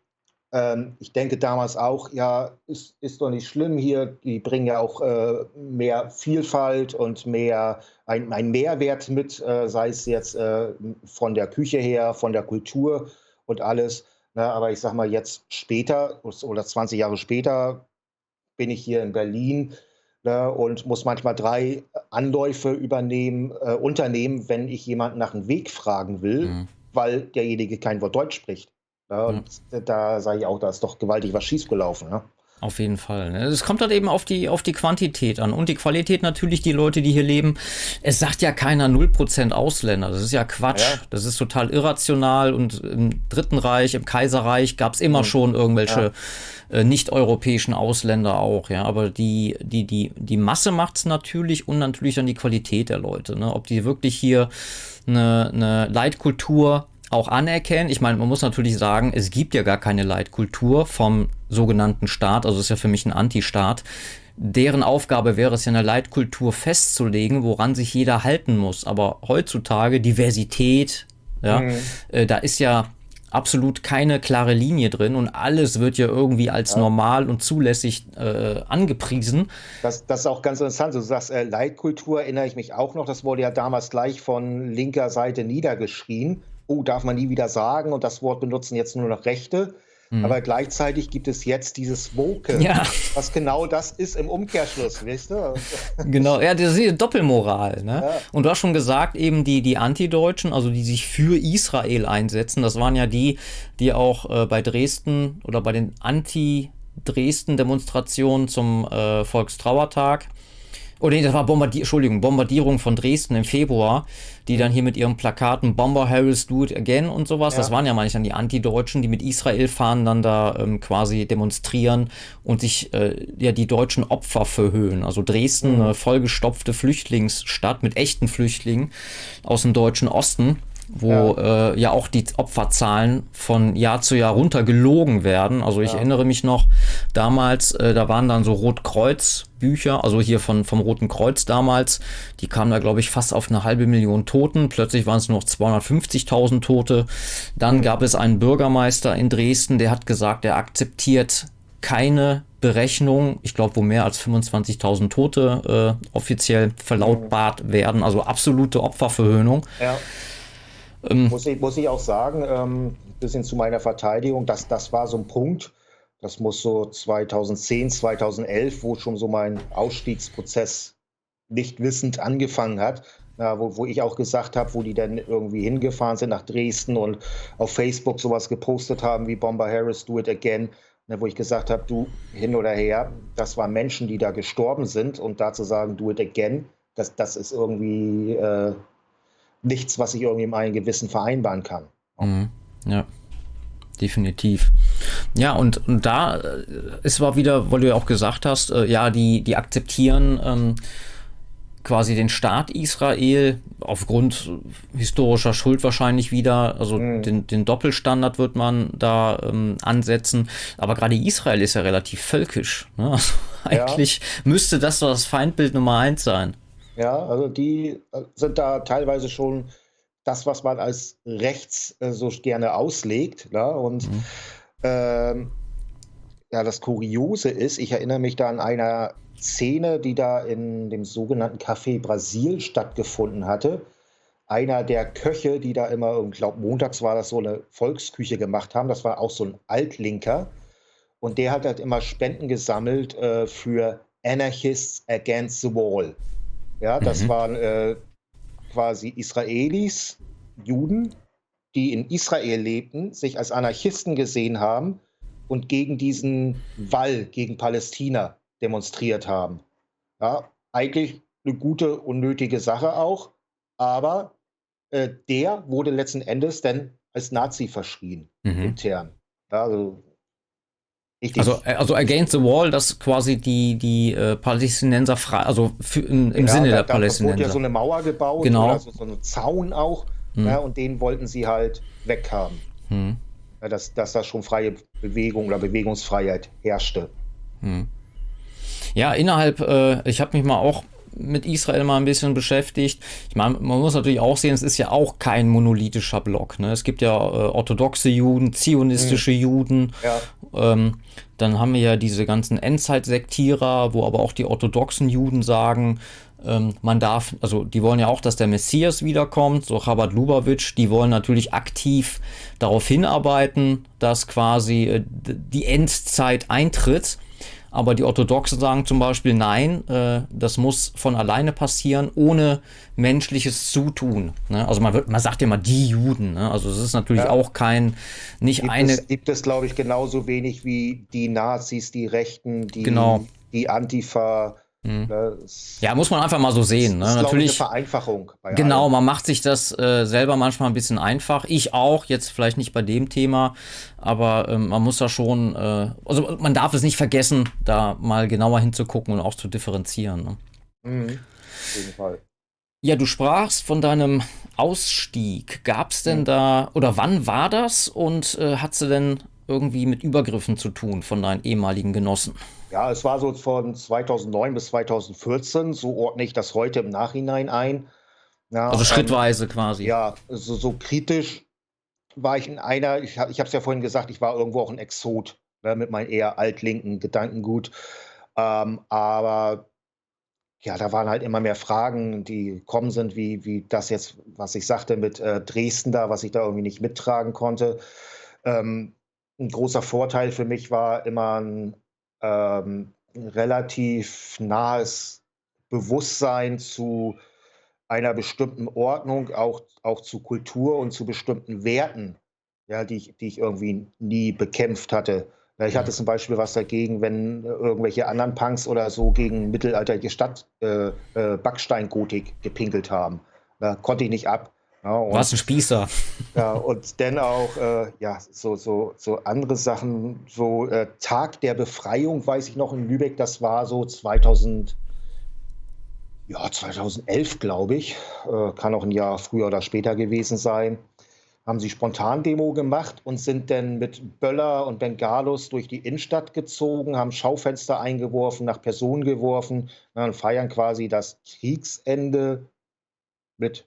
ähm, ich denke damals auch, ja, ist, ist doch nicht schlimm hier. Die bringen ja auch äh, mehr Vielfalt und mehr ein, ein Mehrwert mit, äh, sei es jetzt äh, von der Küche her, von der Kultur und alles. Na, ne? aber ich sag mal, jetzt später oder 20 Jahre später bin ich hier in Berlin ne, und muss manchmal drei Anläufe übernehmen, äh, unternehmen, wenn ich jemanden nach einem Weg fragen will, mhm. weil derjenige kein Wort Deutsch spricht. Ja, und ja. da sage ich auch, da ist doch gewaltig was schiefgelaufen. Ne? Auf jeden Fall. Ne? Es kommt halt eben auf die, auf die Quantität an. Und die Qualität natürlich, die Leute, die hier leben. Es sagt ja keiner 0% Ausländer. Das ist ja Quatsch. Ja. Das ist total irrational. Und im Dritten Reich, im Kaiserreich gab es immer mhm. schon irgendwelche ja. äh, nicht-europäischen Ausländer auch. Ja, aber die, die, die, die Masse macht es natürlich und natürlich dann die Qualität der Leute. Ne? Ob die wirklich hier eine, eine Leitkultur auch anerkennen. Ich meine, man muss natürlich sagen, es gibt ja gar keine Leitkultur vom sogenannten Staat, also ist ja für mich ein Anti-Staat. Deren Aufgabe wäre es ja eine Leitkultur festzulegen, woran sich jeder halten muss. Aber heutzutage Diversität, ja, mhm. äh, da ist ja absolut keine klare Linie drin und alles wird ja irgendwie als ja. normal und zulässig äh, angepriesen. Das, das ist auch ganz interessant. Du sagst, äh, Leitkultur erinnere ich mich auch noch. Das wurde ja damals gleich von linker Seite niedergeschrien oh, darf man nie wieder sagen und das Wort benutzen jetzt nur noch Rechte. Mhm. Aber gleichzeitig gibt es jetzt dieses Woke, ja. was genau das ist im Umkehrschluss, weißt du? Genau, ja, das ist die Doppelmoral. Ne? Ja. Und du hast schon gesagt, eben die, die Antideutschen, also die sich für Israel einsetzen, das waren ja die, die auch äh, bei Dresden oder bei den Anti-Dresden-Demonstrationen zum äh, Volkstrauertag oder nee, das war Bombardier Entschuldigung, Bombardierung von Dresden im Februar, die dann hier mit ihren Plakaten Bomber Harris do it again und sowas. Ja. Das waren ja manchmal die Anti-Deutschen, die mit Israel fahren, dann da ähm, quasi demonstrieren und sich äh, ja die deutschen Opfer verhöhen. Also Dresden, mhm. eine vollgestopfte Flüchtlingsstadt mit echten Flüchtlingen aus dem deutschen Osten wo ja. Äh, ja auch die Opferzahlen von Jahr zu Jahr runtergelogen werden. Also ich ja. erinnere mich noch damals, äh, da waren dann so Rotkreuz-Bücher, also hier von, vom Roten Kreuz damals, die kamen da, glaube ich, fast auf eine halbe Million Toten. Plötzlich waren es nur noch 250.000 Tote. Dann mhm. gab es einen Bürgermeister in Dresden, der hat gesagt, er akzeptiert keine Berechnung, ich glaube, wo mehr als 25.000 Tote äh, offiziell verlautbart mhm. werden, also absolute Opferverhöhnung. Ja. Ähm, muss, ich, muss ich auch sagen, ähm, bisschen zu meiner Verteidigung, dass das war so ein Punkt, das muss so 2010, 2011, wo schon so mein Ausstiegsprozess nicht wissend angefangen hat, ja, wo, wo ich auch gesagt habe, wo die dann irgendwie hingefahren sind nach Dresden und auf Facebook sowas gepostet haben wie Bomber Harris, do it again, ne, wo ich gesagt habe, du hin oder her, das waren Menschen, die da gestorben sind. Und da zu sagen, do it again, das, das ist irgendwie äh, nichts, was ich irgendwie in meinem Gewissen vereinbaren kann. Mhm. Ja, definitiv. Ja, und, und da äh, ist war wieder, weil du ja auch gesagt hast, äh, ja, die, die akzeptieren ähm, quasi den Staat Israel aufgrund historischer Schuld wahrscheinlich wieder, also mhm. den, den Doppelstandard wird man da ähm, ansetzen. Aber gerade Israel ist ja relativ völkisch. Ne? Also ja. eigentlich müsste das so das Feindbild Nummer eins sein. Ja, also die äh, sind da teilweise schon das, was man als rechts äh, so gerne auslegt. Ne? Und mhm. ähm, ja, das Kuriose ist, ich erinnere mich da an einer Szene, die da in dem sogenannten Café Brasil stattgefunden hatte. Einer der Köche, die da immer, ich glaube, montags war das so eine Volksküche gemacht haben, das war auch so ein Altlinker. Und der hat halt immer Spenden gesammelt äh, für Anarchists Against the Wall. Ja, das mhm. waren äh, quasi Israelis, Juden, die in Israel lebten, sich als Anarchisten gesehen haben und gegen diesen Wall gegen Palästina demonstriert haben. Ja, eigentlich eine gute, unnötige Sache auch, aber äh, der wurde letzten Endes dann als Nazi verschrien, mhm. intern. Ja, also also, äh, also Against the Wall, das quasi die, die äh, Palästinenser frei, also für, im, im ja, Sinne da, der da Palästinenser. Da wurde ja so eine Mauer gebaut, genau. so, so einen Zaun auch, hm. ja, und den wollten sie halt weghaben. Hm. Ja, dass, dass da schon freie Bewegung oder Bewegungsfreiheit herrschte. Hm. Ja, innerhalb, äh, ich habe mich mal auch mit Israel mal ein bisschen beschäftigt. Ich meine, man muss natürlich auch sehen, es ist ja auch kein monolithischer Block. Ne? Es gibt ja äh, orthodoxe Juden, zionistische mhm. Juden. Ja. Ähm, dann haben wir ja diese ganzen Endzeitsektierer, wo aber auch die orthodoxen Juden sagen, ähm, man darf, also die wollen ja auch, dass der Messias wiederkommt, so Chabad Lubavitch, die wollen natürlich aktiv darauf hinarbeiten, dass quasi äh, die Endzeit eintritt. Aber die Orthodoxen sagen zum Beispiel, nein, äh, das muss von alleine passieren, ohne menschliches Zutun. Ne? Also man, wird, man sagt ja immer die Juden. Ne? Also es ist natürlich ja. auch kein, nicht gibt eine. Es, gibt es, glaube ich, genauso wenig wie die Nazis, die Rechten, die, genau. die Antifa. Mhm. Ja, muss man einfach mal so sehen. Ne? Das ist, Natürlich eine Vereinfachung. genau, allem. man macht sich das äh, selber manchmal ein bisschen einfach. Ich auch, jetzt vielleicht nicht bei dem Thema, aber ähm, man muss da schon, äh, also man darf es nicht vergessen, da mal genauer hinzugucken und auch zu differenzieren. Ne? Mhm. Auf jeden Fall. Ja, du sprachst von deinem Ausstieg. Gab es denn mhm. da, oder wann war das und äh, hat du denn irgendwie mit Übergriffen zu tun von deinen ehemaligen Genossen? Ja, es war so von 2009 bis 2014, so ordne ich das heute im Nachhinein ein. Ja, also ähm, schrittweise ähm, quasi. Ja, so, so, kritisch war ich in einer, ich, habe es ja vorhin gesagt, ich war irgendwo auch ein Exot ne, mit meinem eher altlinken Gedankengut. Ähm, aber ja, da waren halt immer mehr Fragen, die gekommen sind, wie, wie das jetzt, was ich sagte mit äh, Dresden da, was ich da irgendwie nicht mittragen konnte. Ähm, ein großer Vorteil für mich war immer ein ähm, relativ nahes Bewusstsein zu einer bestimmten Ordnung, auch, auch zu Kultur und zu bestimmten Werten, ja, die, ich, die ich irgendwie nie bekämpft hatte. Ich hatte zum Beispiel was dagegen, wenn irgendwelche anderen Punks oder so gegen mittelalterliche Stadt äh, äh, Backsteingotik gepinkelt haben. Da konnte ich nicht ab. Ja, und, Was ein Spießer. Ja, und dann auch äh, ja, so, so, so andere Sachen, so äh, Tag der Befreiung, weiß ich noch in Lübeck, das war so 2000, ja, 2011, glaube ich. Äh, kann auch ein Jahr früher oder später gewesen sein. Haben sie Spontan-Demo gemacht und sind dann mit Böller und Bengalos durch die Innenstadt gezogen, haben Schaufenster eingeworfen, nach Personen geworfen und feiern quasi das Kriegsende mit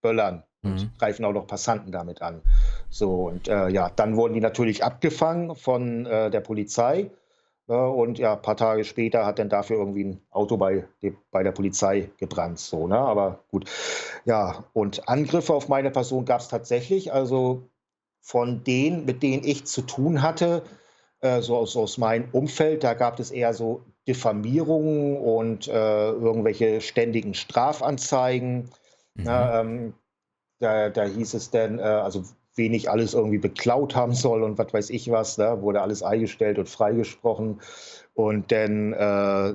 Böllern und mhm. greifen auch noch Passanten damit an. So, und äh, ja, dann wurden die natürlich abgefangen von äh, der Polizei. Äh, und ja, ein paar Tage später hat dann dafür irgendwie ein Auto bei, bei der Polizei gebrannt. So, ne? Aber gut. Ja, und Angriffe auf meine Person gab es tatsächlich. Also von denen, mit denen ich zu tun hatte, äh, so aus, aus meinem Umfeld, da gab es eher so Diffamierungen und äh, irgendwelche ständigen Strafanzeigen. Mhm. Ja, ähm, da, da, hieß es dann, äh, also wen ich alles irgendwie beklaut haben soll und was weiß ich was, da wurde alles eingestellt und freigesprochen. Und dann äh,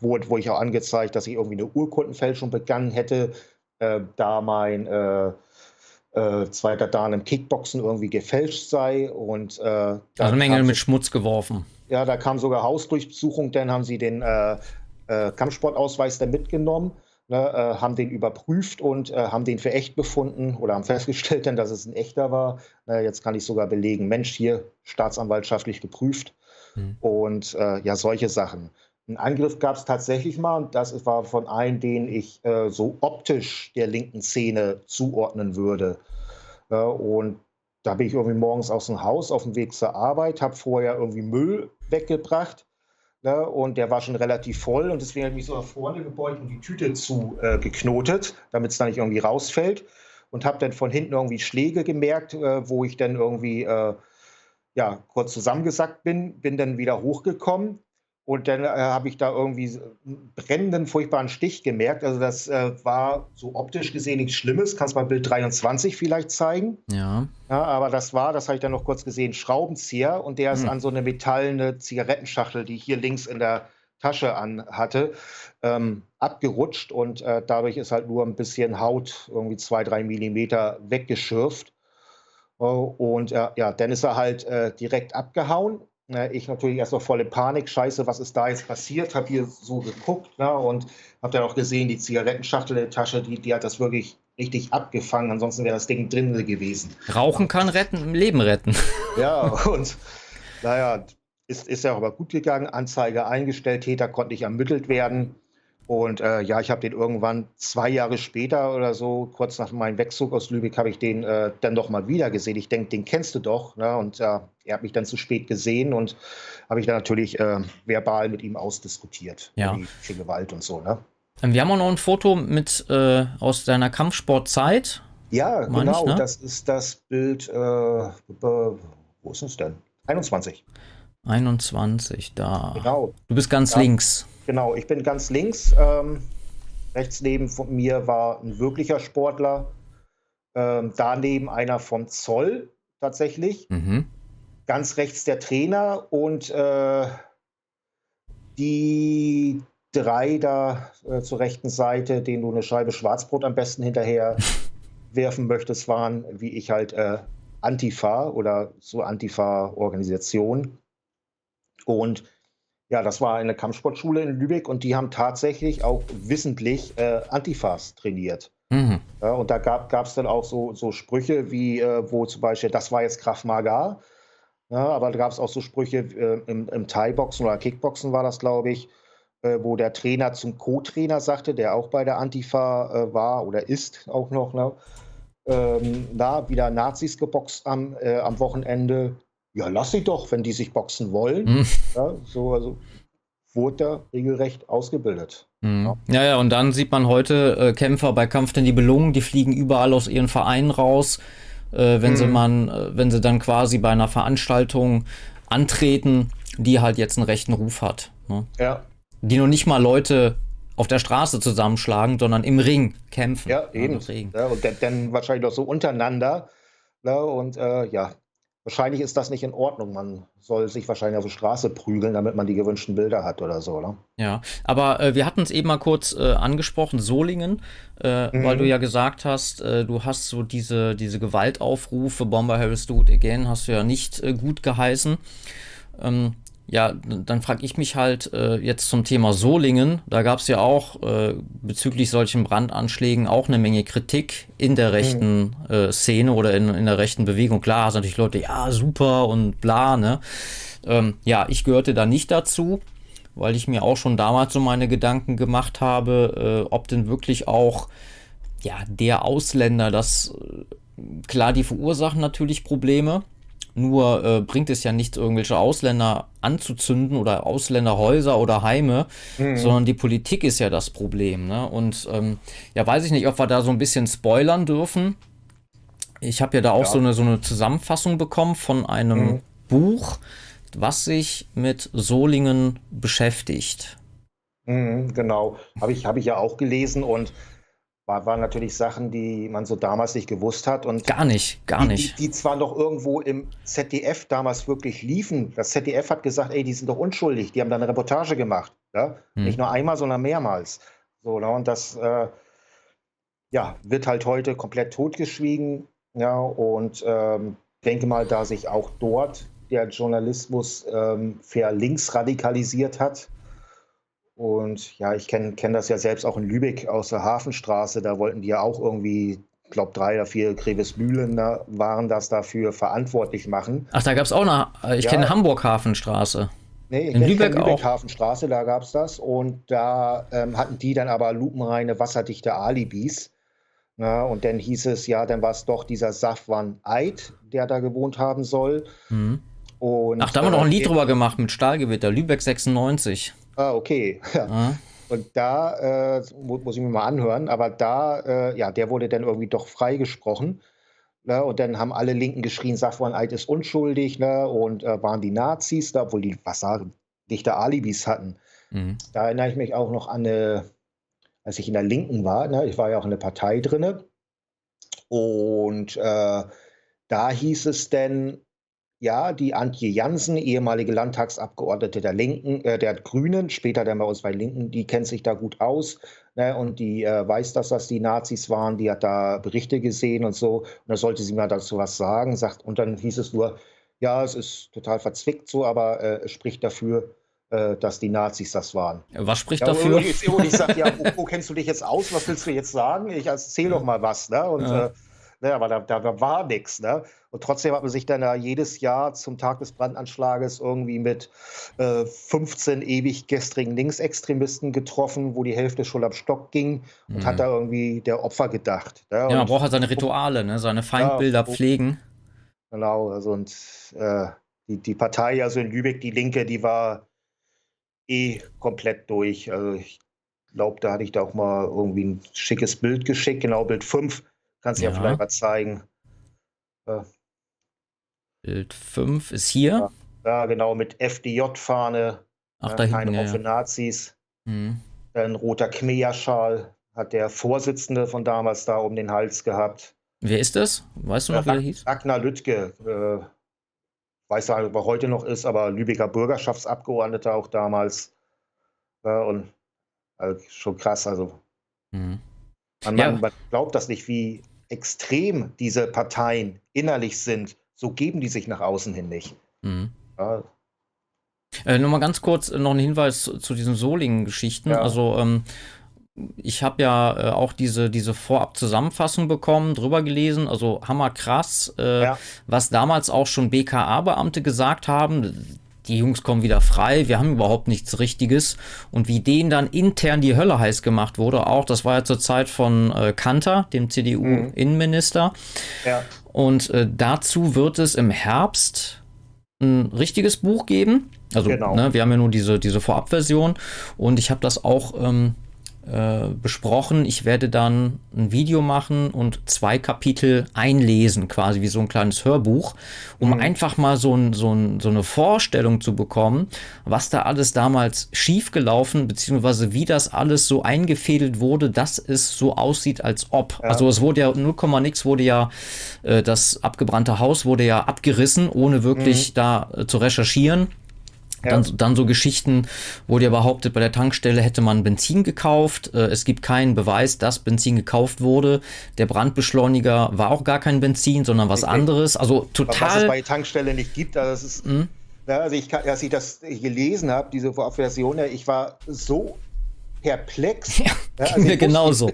wurde, wurde ich auch angezeigt, dass ich irgendwie eine Urkundenfälschung begangen hätte, äh, da mein äh, äh, zweiter Dan im Kickboxen irgendwie gefälscht sei. Und, äh, also eine Menge mit Schmutz geworfen. Ja, da kam sogar Hausdurchsuchung, dann haben sie den äh, Kampfsportausweis dann mitgenommen ne, äh, haben den überprüft und äh, haben den für echt befunden oder haben festgestellt, denn, dass es ein echter war. Na, jetzt kann ich sogar belegen, Mensch, hier staatsanwaltschaftlich geprüft. Mhm. Und äh, ja, solche Sachen. Einen Angriff gab es tatsächlich mal und das war von einem, den ich äh, so optisch der linken Szene zuordnen würde. und da bin ich irgendwie morgens aus dem Haus auf dem Weg zur Arbeit, habe vorher irgendwie Müll weggebracht Ne? Und der war schon relativ voll und deswegen habe ich mich so nach vorne gebeugt und die Tüte zugeknotet, äh, damit es da nicht irgendwie rausfällt. Und habe dann von hinten irgendwie Schläge gemerkt, äh, wo ich dann irgendwie äh, ja, kurz zusammengesackt bin, bin dann wieder hochgekommen und dann äh, habe ich da irgendwie einen brennenden, furchtbaren Stich gemerkt. Also das äh, war so optisch gesehen nichts Schlimmes. Kannst mal Bild 23 vielleicht zeigen. Ja. ja aber das war, das habe ich dann noch kurz gesehen, Schraubenzieher. Und der ist hm. an so eine metallene Zigarettenschachtel, die hier links in der Tasche an hatte, ähm, abgerutscht und äh, dadurch ist halt nur ein bisschen Haut, irgendwie zwei, drei Millimeter weggeschürft. Oh, und äh, ja, dann ist er halt äh, direkt abgehauen. Ne, ich natürlich erst noch volle Panik, scheiße, was ist da jetzt passiert? Habe hier so geguckt ne, und habe dann auch gesehen, die Zigarettenschachtel in der Tasche, die, die hat das wirklich richtig abgefangen, ansonsten wäre das Ding drin gewesen. Rauchen kann retten, Leben retten. Ja, und naja, ist, ist ja aber gut gegangen, Anzeige eingestellt, Täter konnte nicht ermittelt werden. Und äh, ja, ich habe den irgendwann zwei Jahre später oder so, kurz nach meinem Wegzug aus Lübeck, habe ich den äh, dann doch mal wieder gesehen. Ich denke, den kennst du doch. Ne? Und äh, er hat mich dann zu spät gesehen und habe ich dann natürlich äh, verbal mit ihm ausdiskutiert. Ja. Die Gewalt und so. Ne? Ähm, wir haben auch noch ein Foto mit äh, aus deiner Kampfsportzeit. Ja, genau. Ich, ne? Das ist das Bild. Äh, wo ist es denn? 21. 21, da. Genau. Du bist ganz ja, links. Genau, ich bin ganz links. Ähm, rechts neben von mir war ein wirklicher Sportler. Ähm, daneben einer vom Zoll tatsächlich. Mhm. Ganz rechts der Trainer und äh, die drei da äh, zur rechten Seite, denen du eine Scheibe Schwarzbrot am besten hinterher werfen möchtest, waren, wie ich halt, äh, Antifa oder so Antifa-Organisation. Und ja, das war eine Kampfsportschule in Lübeck und die haben tatsächlich auch wissentlich äh, Antifas trainiert. Mhm. Ja, und da gab es dann auch so, so Sprüche wie, äh, wo zum Beispiel, das war jetzt Kraft Maga, ja, aber da gab es auch so Sprüche äh, im, im Thai-Boxen oder Kickboxen war das, glaube ich, äh, wo der Trainer zum Co-Trainer sagte, der auch bei der Antifa äh, war oder ist auch noch, ne? ähm, da wieder Nazis geboxt am, äh, am Wochenende ja, lass sie doch, wenn die sich boxen wollen. Mhm. Ja, so, also wurde da regelrecht ausgebildet. Mhm. Ja. ja. und dann sieht man heute äh, Kämpfer bei Kampf der Nibelungen, die fliegen überall aus ihren Vereinen raus. Äh, wenn mhm. sie man, äh, wenn sie dann quasi bei einer Veranstaltung antreten, die halt jetzt einen rechten Ruf hat. Ne? Ja. Die noch nicht mal Leute auf der Straße zusammenschlagen, sondern im Ring kämpfen. Ja, eben. Ja, und dann, wahrscheinlich auch so untereinander. Ne? Und äh, ja, Wahrscheinlich ist das nicht in Ordnung. Man soll sich wahrscheinlich auf die Straße prügeln, damit man die gewünschten Bilder hat oder so, oder? Ja, aber äh, wir hatten es eben mal kurz äh, angesprochen, Solingen, äh, mhm. weil du ja gesagt hast, äh, du hast so diese, diese Gewaltaufrufe, Bomber Harris Do It Again, hast du ja nicht äh, gut geheißen. Ähm, ja, dann frage ich mich halt äh, jetzt zum Thema Solingen. Da gab es ja auch äh, bezüglich solchen Brandanschlägen auch eine Menge Kritik in der rechten mhm. äh, Szene oder in, in der rechten Bewegung. Klar, hast natürlich Leute, ja, super und bla, ne? Ähm, ja, ich gehörte da nicht dazu, weil ich mir auch schon damals so meine Gedanken gemacht habe, äh, ob denn wirklich auch ja, der Ausländer, das äh, klar, die verursachen natürlich Probleme nur äh, bringt es ja nichts, irgendwelche Ausländer anzuzünden oder Ausländerhäuser oder Heime, mhm. sondern die Politik ist ja das Problem. Ne? Und ähm, ja, weiß ich nicht, ob wir da so ein bisschen spoilern dürfen. Ich habe ja da auch ja. So, eine, so eine Zusammenfassung bekommen von einem mhm. Buch, was sich mit Solingen beschäftigt. Mhm, genau, habe ich, hab ich ja auch gelesen und war, waren natürlich Sachen, die man so damals nicht gewusst hat. Und gar nicht, gar die, nicht. Die, die, zwar noch irgendwo im ZDF damals wirklich liefen. Das ZDF hat gesagt, ey, die sind doch unschuldig. Die haben da eine Reportage gemacht. Ja? Hm. Nicht nur einmal, sondern mehrmals. So, ne? Und das äh, ja, wird halt heute komplett totgeschwiegen. Ja, und ähm, denke mal, da sich auch dort der Journalismus ähm, verlinksradikalisiert hat, und ja, ich kenne kenn das ja selbst auch in Lübeck aus der Hafenstraße. Da wollten die ja auch irgendwie, ich glaube, drei oder vier Grevesmühlen da waren das dafür verantwortlich machen. Ach, da gab es auch eine, äh, ich ja. kenne Hamburg Hafenstraße. Nee, in Lübeck, Lübeck auch. Hafenstraße, da gab es das. Und da ähm, hatten die dann aber lupenreine, wasserdichte Alibis. Na, und dann hieß es, ja, dann war es doch dieser Safwan Eid, der da gewohnt haben soll. Mhm. Und, Ach, da haben wir äh, noch ein Lied drüber gemacht mit Stahlgewitter, Lübeck 96. Ah, okay. Ja. Und da äh, muss ich mir mal anhören, aber da, äh, ja, der wurde dann irgendwie doch freigesprochen. Ne? Und dann haben alle Linken geschrien, Safwan Eid ist unschuldig, ne? Und äh, waren die Nazis da, obwohl die was sagen, dichte Alibis hatten. Mhm. Da erinnere ich mich auch noch an eine, als ich in der Linken war, ne? ich war ja auch in der Partei drinne. Und äh, da hieß es denn, ja, die Antje Jansen, ehemalige Landtagsabgeordnete der Linken, äh, der Grünen, später dann bei uns bei Linken, die kennt sich da gut aus ne, und die äh, weiß, dass das die Nazis waren, die hat da Berichte gesehen und so. Und da sollte sie mal dazu was sagen, sagt, und dann hieß es nur, ja, es ist total verzwickt so, aber äh, es spricht dafür, äh, dass die Nazis das waren. Was spricht ja, dafür? Und ich, und ich sage, ja, wo, wo, kennst du dich jetzt aus? Was willst du jetzt sagen? Ich erzähl doch mal was. Ne? Und ja. Äh, Ne, aber da, da war nichts. Ne? Und trotzdem hat man sich dann ja jedes Jahr zum Tag des Brandanschlages irgendwie mit äh, 15 ewig gestrigen Linksextremisten getroffen, wo die Hälfte schon am Stock ging und mhm. hat da irgendwie der Opfer gedacht. Ne? Ja, man braucht halt seine Rituale, ne? seine Feindbilder ja, pflegen. Genau, also und äh, die, die Partei, also in Lübeck, die Linke, die war eh komplett durch. Also ich glaube, da hatte ich da auch mal irgendwie ein schickes Bild geschickt, genau Bild 5 Kannst du ja. ja vielleicht mal zeigen. Äh, Bild 5 ist hier. Ja, genau, mit FDJ-Fahne. Ach, da hinten, ja. für Nazis. Mhm. Ein roter Khmer-Schal hat der Vorsitzende von damals da um den Hals gehabt. Wer ist das? Weißt du noch, äh, wie er hieß? Ragnar Lüttke. Äh, weiß nicht, ob er heute noch ist, aber Lübecker Bürgerschaftsabgeordneter auch damals. Äh, und also schon krass, also. Mhm. Man, ja. man, glaubt das nicht, wie extrem diese Parteien innerlich sind. So geben die sich nach außen hin nicht. Mhm. Ja. Äh, nur mal ganz kurz äh, noch ein Hinweis zu, zu diesen Solingen-Geschichten. Ja. Also ähm, ich habe ja äh, auch diese, diese Vorab-Zusammenfassung bekommen, drüber gelesen, also hammerkrass, äh, ja. was damals auch schon BKA-Beamte gesagt haben die Jungs kommen wieder frei, wir haben überhaupt nichts Richtiges. Und wie denen dann intern die Hölle heiß gemacht wurde, auch, das war ja zur Zeit von äh, Kanter, dem CDU-Innenminister. Ja. Und äh, dazu wird es im Herbst ein richtiges Buch geben. Also, genau. ne, wir haben ja nur diese, diese Vorabversion und ich habe das auch ähm, äh, besprochen. Ich werde dann ein Video machen und zwei Kapitel einlesen, quasi wie so ein kleines Hörbuch, um mhm. einfach mal so, ein, so, ein, so eine Vorstellung zu bekommen, was da alles damals schiefgelaufen, beziehungsweise wie das alles so eingefädelt wurde, dass es so aussieht, als ob. Ja. Also es wurde ja 0, nix wurde ja, äh, das abgebrannte Haus wurde ja abgerissen, ohne wirklich mhm. da äh, zu recherchieren. Ja. Dann, dann so Geschichten, wo dir behauptet, bei der Tankstelle hätte man Benzin gekauft. Äh, es gibt keinen Beweis, dass Benzin gekauft wurde. Der Brandbeschleuniger war auch gar kein Benzin, sondern was anderes. Also total. Was es bei der Tankstelle nicht gibt, also das ist. Mhm. Ja, also ich, als ich das gelesen habe, diese Vorabversion, ich war so perplex. Ja, also mir genauso.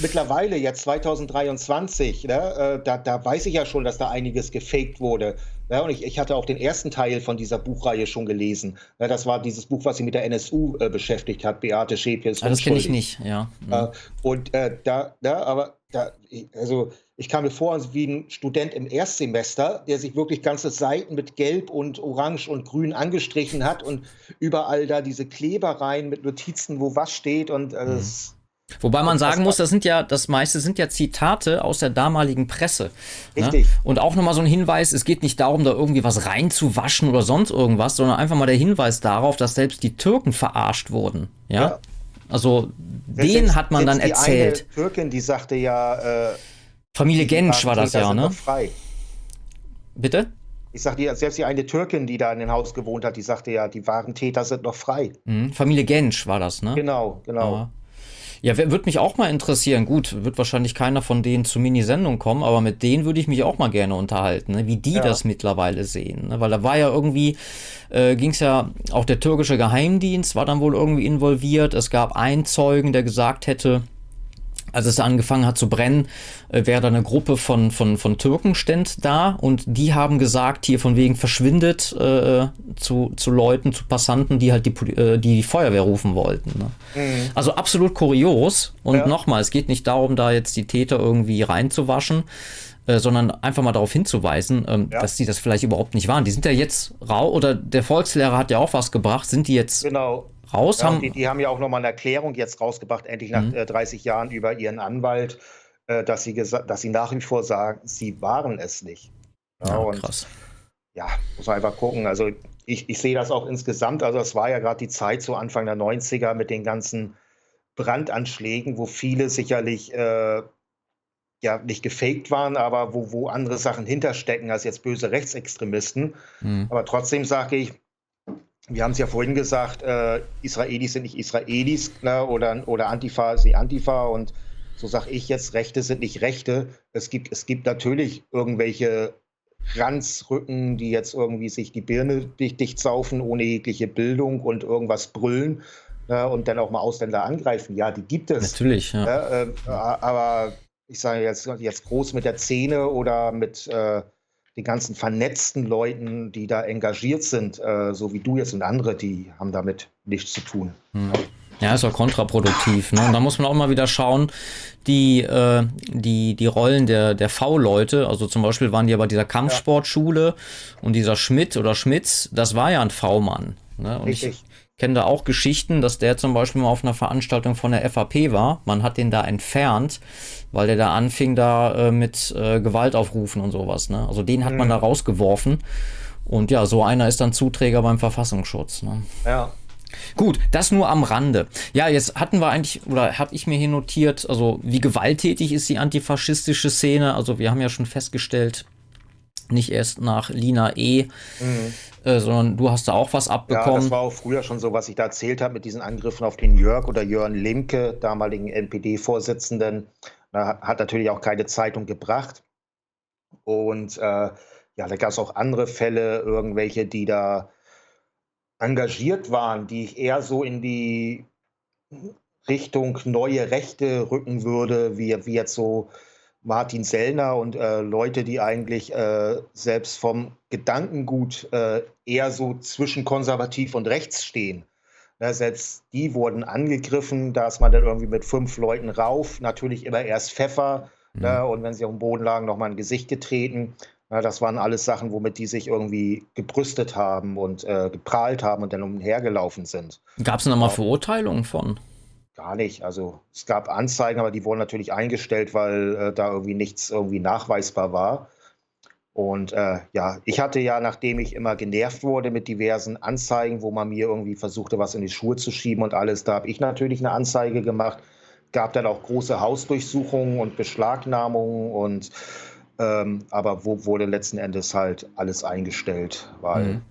Mittlerweile, jetzt 2023, ne, äh, da, da weiß ich ja schon, dass da einiges gefaked wurde. Ja, und ich, ich, hatte auch den ersten Teil von dieser Buchreihe schon gelesen. Ja, das war dieses Buch, was sich mit der NSU äh, beschäftigt hat, Beate Schäpjes. Ah, das kenne ich nicht, ja. Mhm. Äh, und äh, da, da, aber da, also ich kam mir vor wie ein Student im Erstsemester, der sich wirklich ganze Seiten mit Gelb und Orange und Grün angestrichen hat und überall da diese Klebereien mit Notizen, wo was steht und äh, mhm. Wobei man sagen muss, das sind ja, das meiste sind ja Zitate aus der damaligen Presse. Ne? Richtig. Ne? Und auch nochmal so ein Hinweis, es geht nicht darum, da irgendwie was reinzuwaschen oder sonst irgendwas, sondern einfach mal der Hinweis darauf, dass selbst die Türken verarscht wurden. Ja. ja. Also, den jetzt, hat man dann erzählt. Die Türkin, die sagte ja. Äh, Familie Gensch war das ja, ne? Frei. Bitte? Ich sagte selbst die eine Türkin, die da in dem Haus gewohnt hat, die sagte ja, die wahren Täter sind noch frei. Mhm. Familie Gensch war das, ne? Genau, genau. Ja. Ja, würde mich auch mal interessieren. Gut, wird wahrscheinlich keiner von denen zur Mini-Sendung kommen, aber mit denen würde ich mich auch mal gerne unterhalten, ne? wie die ja. das mittlerweile sehen. Ne? Weil da war ja irgendwie, äh, ging es ja, auch der türkische Geheimdienst war dann wohl irgendwie involviert. Es gab einen Zeugen, der gesagt hätte, als es angefangen hat zu brennen, äh, wäre da eine Gruppe von, von, von Türken ständ da und die haben gesagt, hier von wegen verschwindet äh, zu, zu Leuten, zu Passanten, die halt die, äh, die, die Feuerwehr rufen wollten. Ne? Mhm. Also absolut kurios. Und ja. nochmal, es geht nicht darum, da jetzt die Täter irgendwie reinzuwaschen, äh, sondern einfach mal darauf hinzuweisen, ähm, ja. dass die das vielleicht überhaupt nicht waren. Die sind ja jetzt rau, oder der Volkslehrer hat ja auch was gebracht, sind die jetzt genau raus ja, haben. Die, die, haben ja auch nochmal eine Erklärung jetzt rausgebracht, endlich nach mhm. äh, 30 Jahren über ihren Anwalt, äh, dass, sie dass sie nach wie vor sagen, sie waren es nicht. Ja, ja krass. Ja, muss man einfach gucken. Also ich, ich sehe das auch insgesamt. Also es war ja gerade die Zeit so Anfang der 90er mit den ganzen Brandanschlägen, wo viele sicherlich äh, ja nicht gefaked waren, aber wo, wo andere Sachen hinterstecken als jetzt böse Rechtsextremisten. Mhm. Aber trotzdem sage ich, wir haben es ja vorhin gesagt, äh, Israelis sind nicht Israelis ne, oder, oder Antifa ist nicht Antifa und so sage ich jetzt, Rechte sind nicht Rechte. Es gibt, es gibt natürlich irgendwelche Ranzrücken, die jetzt irgendwie sich die Birne dicht, dicht saufen, ohne jegliche Bildung und irgendwas brüllen äh, und dann auch mal Ausländer angreifen. Ja, die gibt es. Natürlich, ja. Äh, aber ich sage jetzt, jetzt groß mit der Szene oder mit äh, den ganzen vernetzten Leuten, die da engagiert sind, äh, so wie du jetzt und andere, die haben damit nichts zu tun. Hm. Ja, ist auch kontraproduktiv. Ne? Und da muss man auch mal wieder schauen, die, äh, die, die Rollen der, der V-Leute, also zum Beispiel waren die ja bei dieser Kampfsportschule ja. und dieser Schmidt oder Schmitz, das war ja ein V-Mann. Ne? Und Richtig. ich kenne da auch Geschichten, dass der zum Beispiel mal auf einer Veranstaltung von der FAP war. Man hat den da entfernt, weil der da anfing, da äh, mit äh, Gewaltaufrufen und sowas. Ne? Also den hat mhm. man da rausgeworfen. Und ja, so einer ist dann Zuträger beim Verfassungsschutz. Ne? Ja. Gut, das nur am Rande. Ja, jetzt hatten wir eigentlich, oder habe ich mir hier notiert, also wie gewalttätig ist die antifaschistische Szene? Also wir haben ja schon festgestellt, nicht erst nach Lina E., mhm. äh, sondern du hast da auch was abbekommen. Ja, das war auch früher schon so, was ich da erzählt habe mit diesen Angriffen auf den Jörg oder Jörn Limke, damaligen NPD-Vorsitzenden. Hat natürlich auch keine Zeitung gebracht. Und äh, ja, da gab es auch andere Fälle, irgendwelche, die da engagiert waren, die ich eher so in die Richtung neue Rechte rücken würde, wie, wie jetzt so Martin Sellner und äh, Leute, die eigentlich äh, selbst vom Gedankengut äh, eher so zwischen konservativ und rechts stehen. Ja, selbst die wurden angegriffen, da ist man dann irgendwie mit fünf Leuten rauf, natürlich immer erst Pfeffer mhm. ja, und wenn sie auf dem Boden lagen, nochmal ein Gesicht getreten. Ja, das waren alles Sachen, womit die sich irgendwie gebrüstet haben und äh, geprahlt haben und dann umhergelaufen sind. Gab es denn da mal Verurteilungen von? Gar nicht. Also es gab Anzeigen, aber die wurden natürlich eingestellt, weil äh, da irgendwie nichts irgendwie nachweisbar war. Und äh, ja, ich hatte ja, nachdem ich immer genervt wurde mit diversen Anzeigen, wo man mir irgendwie versuchte, was in die Schuhe zu schieben und alles, da habe ich natürlich eine Anzeige gemacht. Gab dann auch große Hausdurchsuchungen und Beschlagnahmungen und ähm, aber wo wurde letzten Endes halt alles eingestellt, weil mhm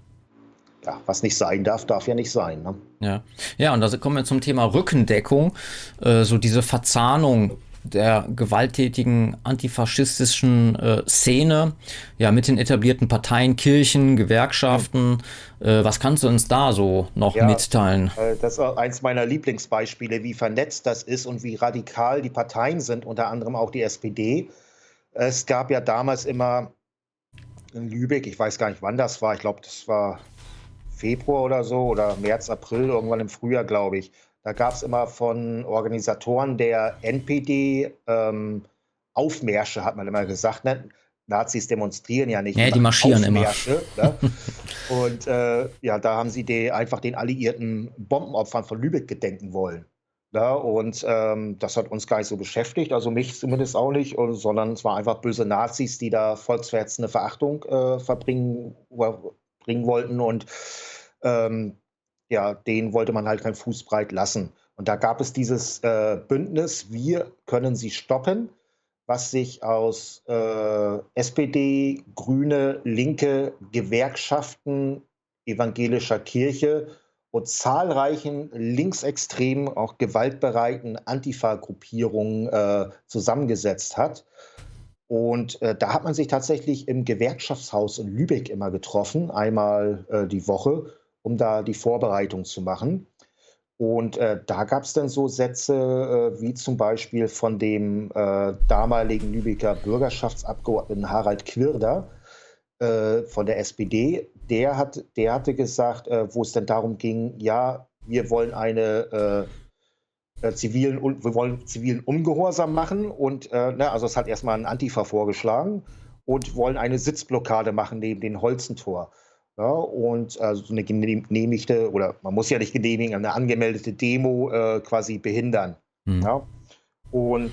ja, was nicht sein darf, darf ja nicht sein. Ne? Ja. ja, und da kommen wir zum Thema Rückendeckung, äh, so diese Verzahnung der gewalttätigen antifaschistischen äh, Szene, ja, mit den etablierten Parteien, Kirchen, Gewerkschaften. Mhm. Äh, was kannst du uns da so noch ja, mitteilen? Äh, das ist eins meiner Lieblingsbeispiele, wie vernetzt das ist und wie radikal die Parteien sind, unter anderem auch die SPD. Es gab ja damals immer in Lübeck, ich weiß gar nicht, wann das war, ich glaube, das war Februar oder so oder März, April, irgendwann im Frühjahr, glaube ich. Da gab es immer von Organisatoren der NPD ähm, Aufmärsche, hat man immer gesagt. Ne? Nazis demonstrieren ja nicht. Ja, die marschieren immer. Ne? Und äh, ja, da haben sie die, einfach den alliierten Bombenopfern von Lübeck gedenken wollen. Ne? und ähm, das hat uns gar nicht so beschäftigt, also mich zumindest auch nicht, sondern es waren einfach böse Nazis, die da volksverhetzende Verachtung äh, verbringen bringen wollten. Und ähm, ja, den wollte man halt kein Fußbreit lassen. Und da gab es dieses äh, Bündnis, wir können sie stoppen, was sich aus äh, SPD, Grüne, Linke, Gewerkschaften, evangelischer Kirche und zahlreichen linksextremen, auch gewaltbereiten Antifa-Gruppierungen äh, zusammengesetzt hat. Und äh, da hat man sich tatsächlich im Gewerkschaftshaus in Lübeck immer getroffen, einmal äh, die Woche, um da die Vorbereitung zu machen. Und äh, da gab es dann so Sätze äh, wie zum Beispiel von dem äh, damaligen Lübecker Bürgerschaftsabgeordneten Harald Quirder äh, von der SPD. Der, hat, der hatte gesagt, wo es dann darum ging, ja, wir wollen eine äh, zivilen, wir wollen zivilen Ungehorsam machen und äh, ne, also es hat erstmal ein Antifa vorgeschlagen und wollen eine Sitzblockade machen neben dem Holzentor. Ja, und also eine genehmigte, oder man muss ja nicht genehmigen, eine angemeldete Demo äh, quasi behindern. Mhm. Ja. Und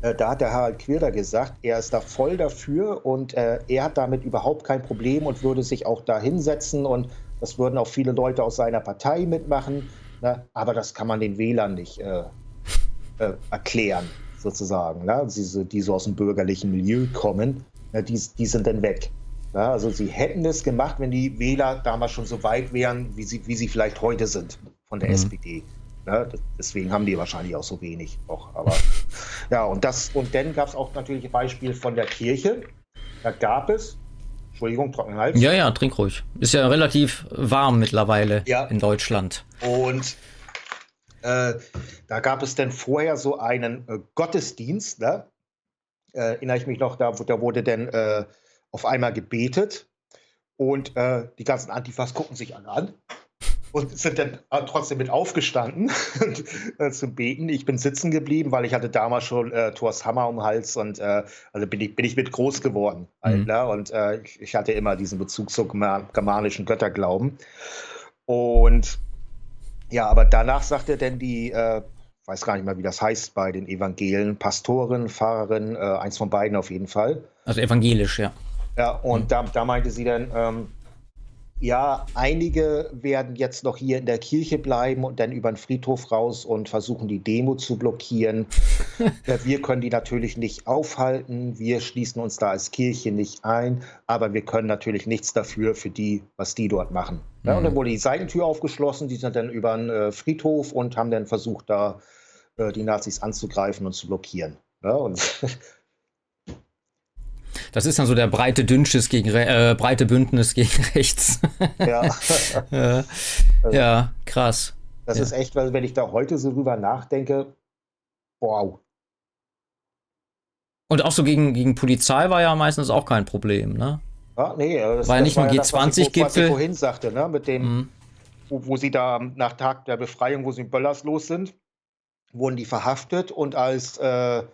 da hat der Harald Quirder gesagt, er ist da voll dafür und äh, er hat damit überhaupt kein Problem und würde sich auch da hinsetzen und das würden auch viele Leute aus seiner Partei mitmachen. Ne? Aber das kann man den Wählern nicht äh, äh, erklären. sozusagen, ne? die, die so aus dem bürgerlichen Milieu kommen, ne? die, die sind dann weg. Ne? Also sie hätten es gemacht, wenn die Wähler damals schon so weit wären, wie sie, wie sie vielleicht heute sind von der mhm. SPD. Ne? Deswegen haben die wahrscheinlich auch so wenig. Auch, aber ja, und das, und dann gab es auch natürlich ein Beispiel von der Kirche. Da gab es, Entschuldigung, trockenen Hals. Ja, ja, trink ruhig. Ist ja relativ warm mittlerweile ja. in Deutschland. Und äh, da gab es dann vorher so einen äh, Gottesdienst, ne? äh, erinnere ich mich noch, da, da wurde dann äh, auf einmal gebetet und äh, die ganzen Antifas gucken sich alle an und sind dann trotzdem mit aufgestanden äh, zu beten. Ich bin sitzen geblieben, weil ich hatte damals schon äh, Thors Hammer um den Hals und äh, also bin ich, bin ich mit groß geworden. Halt, mhm. ne? Und äh, ich, ich, hatte immer diesen Bezug zum germanischen Götterglauben. Und ja, aber danach sagte denn die, äh, weiß gar nicht mehr, wie das heißt bei den Evangelien, Pastorin, Pfarrerin, äh, eins von beiden auf jeden Fall. Also evangelisch, ja. Ja, und mhm. da, da meinte sie dann, ähm, ja, einige werden jetzt noch hier in der Kirche bleiben und dann über den Friedhof raus und versuchen, die Demo zu blockieren. wir können die natürlich nicht aufhalten. Wir schließen uns da als Kirche nicht ein. Aber wir können natürlich nichts dafür, für die, was die dort machen. Ja, und dann mhm. wurde die Seitentür aufgeschlossen. Die sind dann über den äh, Friedhof und haben dann versucht, da äh, die Nazis anzugreifen und zu blockieren. Ja, und Das ist dann so der breite Dünnschiss gegen äh, breite Bündnis gegen rechts. Ja. ja. ja, krass. Das ja. ist echt, weil wenn ich da heute so drüber nachdenke, wow. Und auch so gegen, gegen Polizei war ja meistens auch kein Problem, ne? Ja, nee, das war ja nicht nur G20-Gipfel. Was ich vorhin sagte, ne? Mit dem, mhm. wo, wo, sie da nach Tag der Befreiung, wo sie in Böllers los sind, wurden die verhaftet und als äh, äh,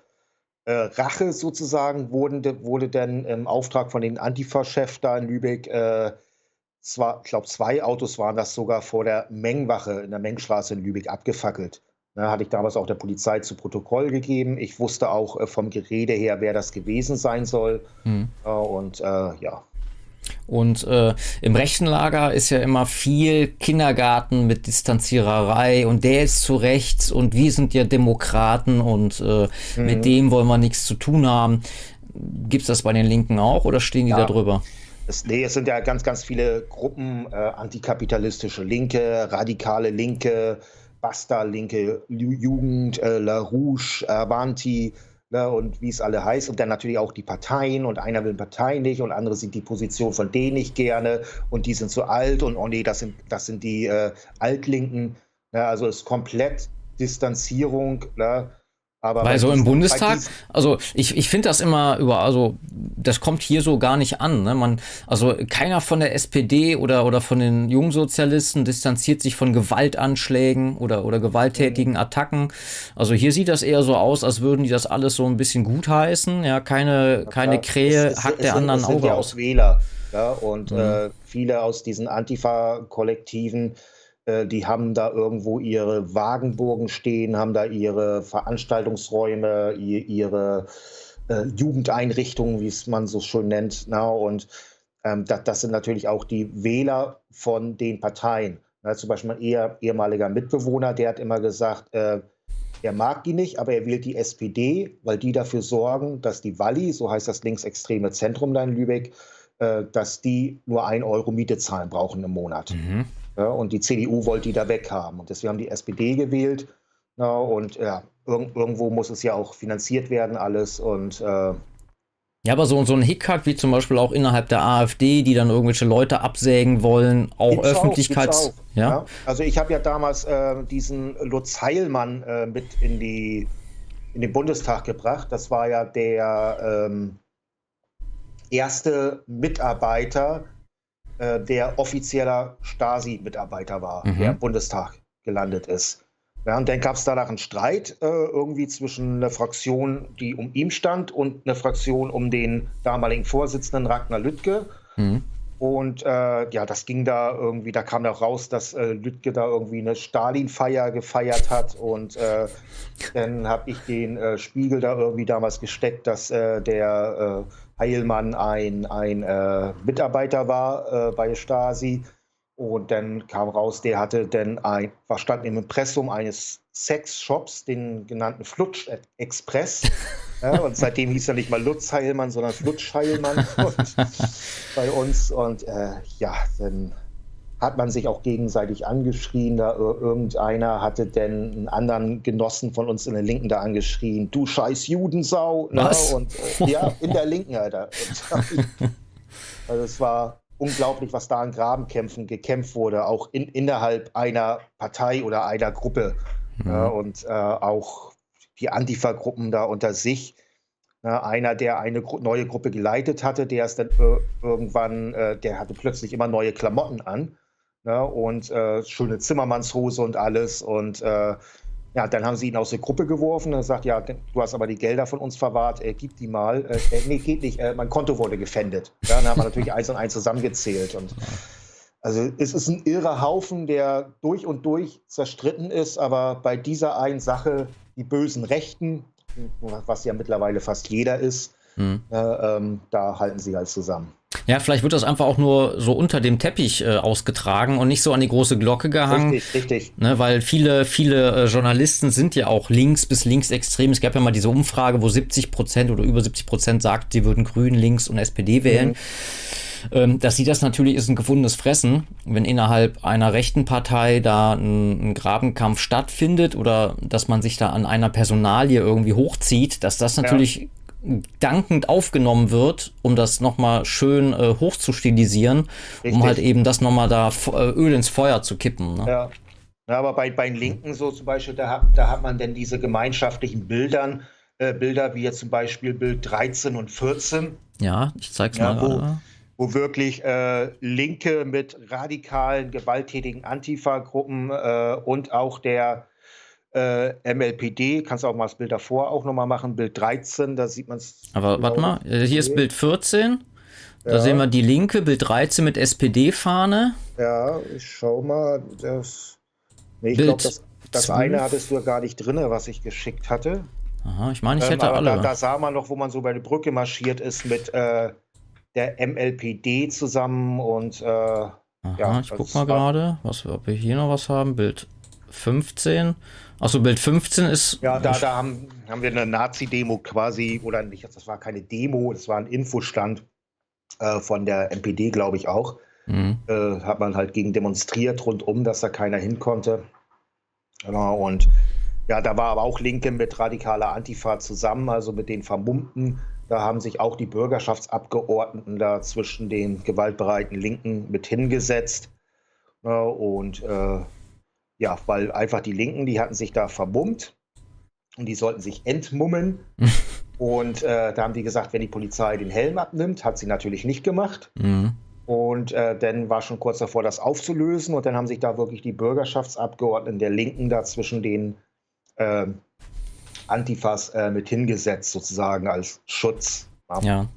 Rache sozusagen wurden, wurde dann im Auftrag von den Antifa-Chef da in Lübeck, äh, zwar, ich glaube, zwei Autos waren das sogar vor der Mengwache in der Mengstraße in Lübeck abgefackelt. Da hatte ich damals auch der Polizei zu Protokoll gegeben. Ich wusste auch äh, vom Gerede her, wer das gewesen sein soll. Mhm. und äh, ja, und äh, im rechten Lager ist ja immer viel Kindergarten mit Distanziererei und der ist zu rechts und wir sind ja Demokraten und äh, mhm. mit dem wollen wir nichts zu tun haben. Gibt es das bei den Linken auch oder stehen die ja. da drüber? Es, nee, es sind ja ganz, ganz viele Gruppen, äh, antikapitalistische Linke, radikale Linke, Basta-Linke, Jugend, äh, La Rouge, Avanti, ne, und wie es alle heißt. Und dann natürlich auch die Parteien und einer will Partei nicht und andere sieht die Position von denen nicht gerne und die sind zu alt und oh nee, das sind, das sind die äh, Altlinken. Ne, also es ist komplett Distanzierung. Ne, aber Weil so im Bundestag, also ich, ich finde das immer über, also das kommt hier so gar nicht an. Ne? Man, also keiner von der SPD oder, oder von den Jungsozialisten distanziert sich von Gewaltanschlägen oder, oder gewalttätigen mhm. Attacken. Also hier sieht das eher so aus, als würden die das alles so ein bisschen gutheißen. Ja, keine, keine Krähe es, es, hackt es, der anderen Auge ja aus. Wähler, ja, und mhm. äh, viele aus diesen Antifa-Kollektiven die haben da irgendwo ihre Wagenburgen stehen, haben da ihre Veranstaltungsräume, ihre äh, Jugendeinrichtungen, wie es man so schön nennt. Na, und ähm, das, das, sind natürlich auch die Wähler von den Parteien. Na, zum Beispiel mein eher, ehemaliger Mitbewohner, der hat immer gesagt, äh, er mag die nicht, aber er wählt die SPD, weil die dafür sorgen, dass die Walli, so heißt das linksextreme Zentrum da in Lübeck, äh, dass die nur ein Euro Miete zahlen brauchen im Monat. Mhm. Ja, und die CDU wollte die da weghaben. Und deswegen haben die SPD gewählt. Ja, und ja, irg irgendwo muss es ja auch finanziert werden, alles. Und äh, ja, aber so, so ein Hickhack wie zum Beispiel auch innerhalb der AfD, die dann irgendwelche Leute absägen wollen, auch Öffentlichkeits. Auch, auch, ja? ja? Also ich habe ja damals äh, diesen Lutz Heilmann äh, mit in, die, in den Bundestag gebracht. Das war ja der ähm, erste Mitarbeiter, äh, der offizieller Stasi-Mitarbeiter war, mhm. der im Bundestag gelandet ist. Ja, und dann gab es danach einen Streit äh, irgendwie zwischen einer Fraktion, die um ihn stand, und einer Fraktion um den damaligen Vorsitzenden Ragnar Lüttke. Mhm. Und äh, ja, das ging da irgendwie, da kam da raus, dass äh, Lüttke da irgendwie eine Stalin-Feier gefeiert hat. Und äh, dann habe ich den äh, Spiegel da irgendwie damals gesteckt, dass äh, der Heilmann ein, ein Mitarbeiter war bei Stasi. Und dann kam raus, der hatte dann ein, war stand im Impressum eines Sexshops, den genannten Flutsch Express. ja, und seitdem hieß er nicht mal Lutz Heilmann, sondern Flutsch Heilmann bei uns. Und äh, ja, dann hat man sich auch gegenseitig angeschrien. Da irgendeiner hatte denn einen anderen Genossen von uns in der Linken da angeschrien, du scheiß Judensau. Ne? Und äh, ja, in der Linken, Alter. Und, also es war unglaublich, was da an Grabenkämpfen gekämpft wurde, auch in, innerhalb einer Partei oder einer Gruppe. Mhm. Ja, und äh, auch die Antifa-Gruppen da unter sich. Ja, einer, der eine Gru neue Gruppe geleitet hatte, der ist dann äh, irgendwann, äh, der hatte plötzlich immer neue Klamotten an ne? und äh, schöne Zimmermannshose und alles. Und äh, ja, dann haben sie ihn aus der Gruppe geworfen und sagt, ja, du hast aber die Gelder von uns verwahrt, äh, gib die mal. Äh, äh nee, geht nicht, äh, mein Konto wurde gefändet. Ja, dann haben wir natürlich eins und eins zusammengezählt. Und also es ist ein irrer Haufen, der durch und durch zerstritten ist, aber bei dieser einen Sache, die bösen Rechten, was ja mittlerweile fast jeder ist, mhm. äh, ähm, da halten sie halt zusammen. Ja, vielleicht wird das einfach auch nur so unter dem Teppich äh, ausgetragen und nicht so an die große Glocke gehangen. Richtig, richtig. Ne, weil viele, viele äh, Journalisten sind ja auch links bis linksextrem. Es gab ja mal diese Umfrage, wo 70 Prozent oder über 70 Prozent sagt, sie würden Grün, Links und SPD wählen. Mhm. Ähm, dass sie das natürlich ist ein gefundenes Fressen, wenn innerhalb einer rechten Partei da ein, ein, Grabenkampf stattfindet oder dass man sich da an einer Personalie irgendwie hochzieht, dass das natürlich ja dankend aufgenommen wird, um das nochmal schön äh, hochzustilisieren, Richtig. um halt eben das nochmal da äh, Öl ins Feuer zu kippen. Ne? Ja. ja. aber bei, bei den Linken so zum Beispiel, da hat, da hat man denn diese gemeinschaftlichen Bildern, äh, Bilder wie jetzt zum Beispiel Bild 13 und 14. Ja, ich zeig's ja, mal wo, gerade. Wo wirklich äh, Linke mit radikalen, gewalttätigen Antifa-Gruppen äh, und auch der äh, MLPD, kannst du auch mal das Bild davor auch nochmal machen, Bild 13, da sieht man es. Aber genau. warte mal, äh, hier ist Bild 14. Da ja. sehen wir die linke, Bild 13 mit SPD-Fahne. Ja, ich schau mal. Das, nee, ich glaube, das, das eine hattest du ja gar nicht drin, was ich geschickt hatte. Aha, ich meine, ich hätte ähm, alle. Da, da, sah man noch, wo man so bei der Brücke marschiert ist mit äh, der MLPD zusammen und äh, Aha, ja, ich guck mal gerade, ob wir hier noch was haben. Bild 15. Achso, Bild 15 ist. Ja, da, da haben, haben wir eine Nazi-Demo quasi, oder nicht, das war keine Demo, das war ein Infostand äh, von der NPD, glaube ich auch. Mhm. Äh, hat man halt gegen demonstriert rundum, dass da keiner hin konnte. Genau, und ja, da war aber auch Linke mit radikaler Antifa zusammen, also mit den Vermummten. Da haben sich auch die Bürgerschaftsabgeordneten da zwischen den gewaltbereiten Linken mit hingesetzt. Ja, und äh, ja, weil einfach die Linken, die hatten sich da vermummt und die sollten sich entmummen. und äh, da haben die gesagt, wenn die Polizei den Helm abnimmt, hat sie natürlich nicht gemacht. Mhm. Und äh, dann war schon kurz davor, das aufzulösen. Und dann haben sich da wirklich die Bürgerschaftsabgeordneten der Linken da zwischen den äh, Antifas mit hingesetzt, sozusagen als Schutz. Ja.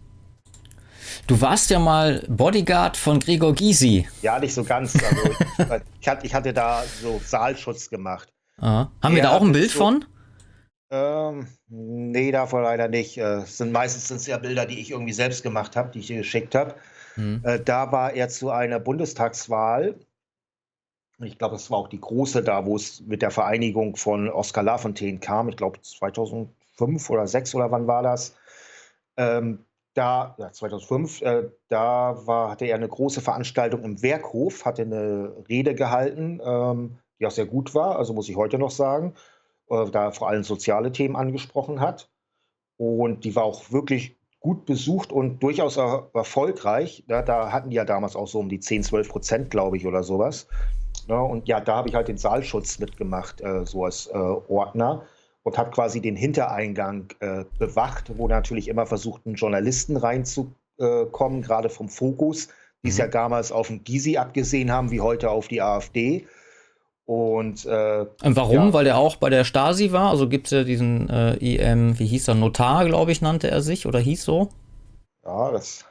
Du warst ja mal Bodyguard von Gregor Gysi. Ja, nicht so ganz. Also ich, hatte, ich, hatte, da so Saalschutz gemacht. Aha. Haben wir da auch ein Bild so, von? Ähm, nee, davon leider nicht. Äh, sind meistens sind es ja Bilder, die ich irgendwie selbst gemacht habe, die ich dir geschickt habe. Mhm. Äh, da war er zu einer Bundestagswahl. Ich glaube, das war auch die große da, wo es mit der Vereinigung von Oskar Lafontaine kam. Ich glaube 2005 oder 2006 oder wann war das? Ähm, da, ja, 2005, äh, da war, hatte er eine große Veranstaltung im Werkhof, hatte eine Rede gehalten, ähm, die auch sehr gut war, also muss ich heute noch sagen, äh, da er vor allem soziale Themen angesprochen hat. Und die war auch wirklich gut besucht und durchaus er erfolgreich. Ja, da hatten die ja damals auch so um die 10, 12 Prozent, glaube ich, oder sowas. Ja, und ja, da habe ich halt den Saalschutz mitgemacht, äh, so als äh, Ordner und habe quasi den Hintereingang äh, bewacht, wo natürlich immer versuchten, Journalisten reinzukommen, gerade vom Fokus, die es mhm. ja damals auf den Gysi abgesehen haben, wie heute auf die AfD. Und, äh, und warum? Ja. Weil er auch bei der Stasi war? Also gibt es ja diesen äh, EM, wie hieß er, Notar, glaube ich, nannte er sich oder hieß so? Ja, das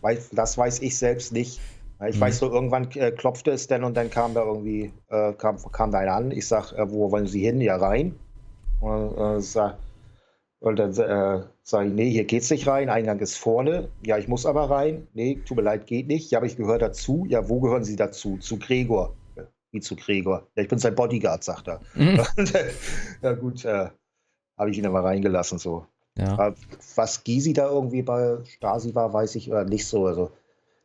weiß, das weiß ich selbst nicht. Ich mhm. weiß so, irgendwann äh, klopfte es denn und dann kam da irgendwie, äh, kam, kam da einer an. Ich sag, äh, wo wollen Sie hin? Ja, rein. Und, äh, und dann äh, Sage ich, nee, hier geht's nicht rein, Eingang ist vorne. Ja, ich muss aber rein. Nee, tut mir leid, geht nicht. Ja, aber ich gehöre dazu. Ja, wo gehören Sie dazu? Zu Gregor. Wie zu Gregor? Ja, ich bin sein Bodyguard, sagt er. Mhm. ja, gut, äh, habe ich ihn aber reingelassen so. Ja. Was Gysi da irgendwie bei Stasi war, weiß ich oder nicht so. Also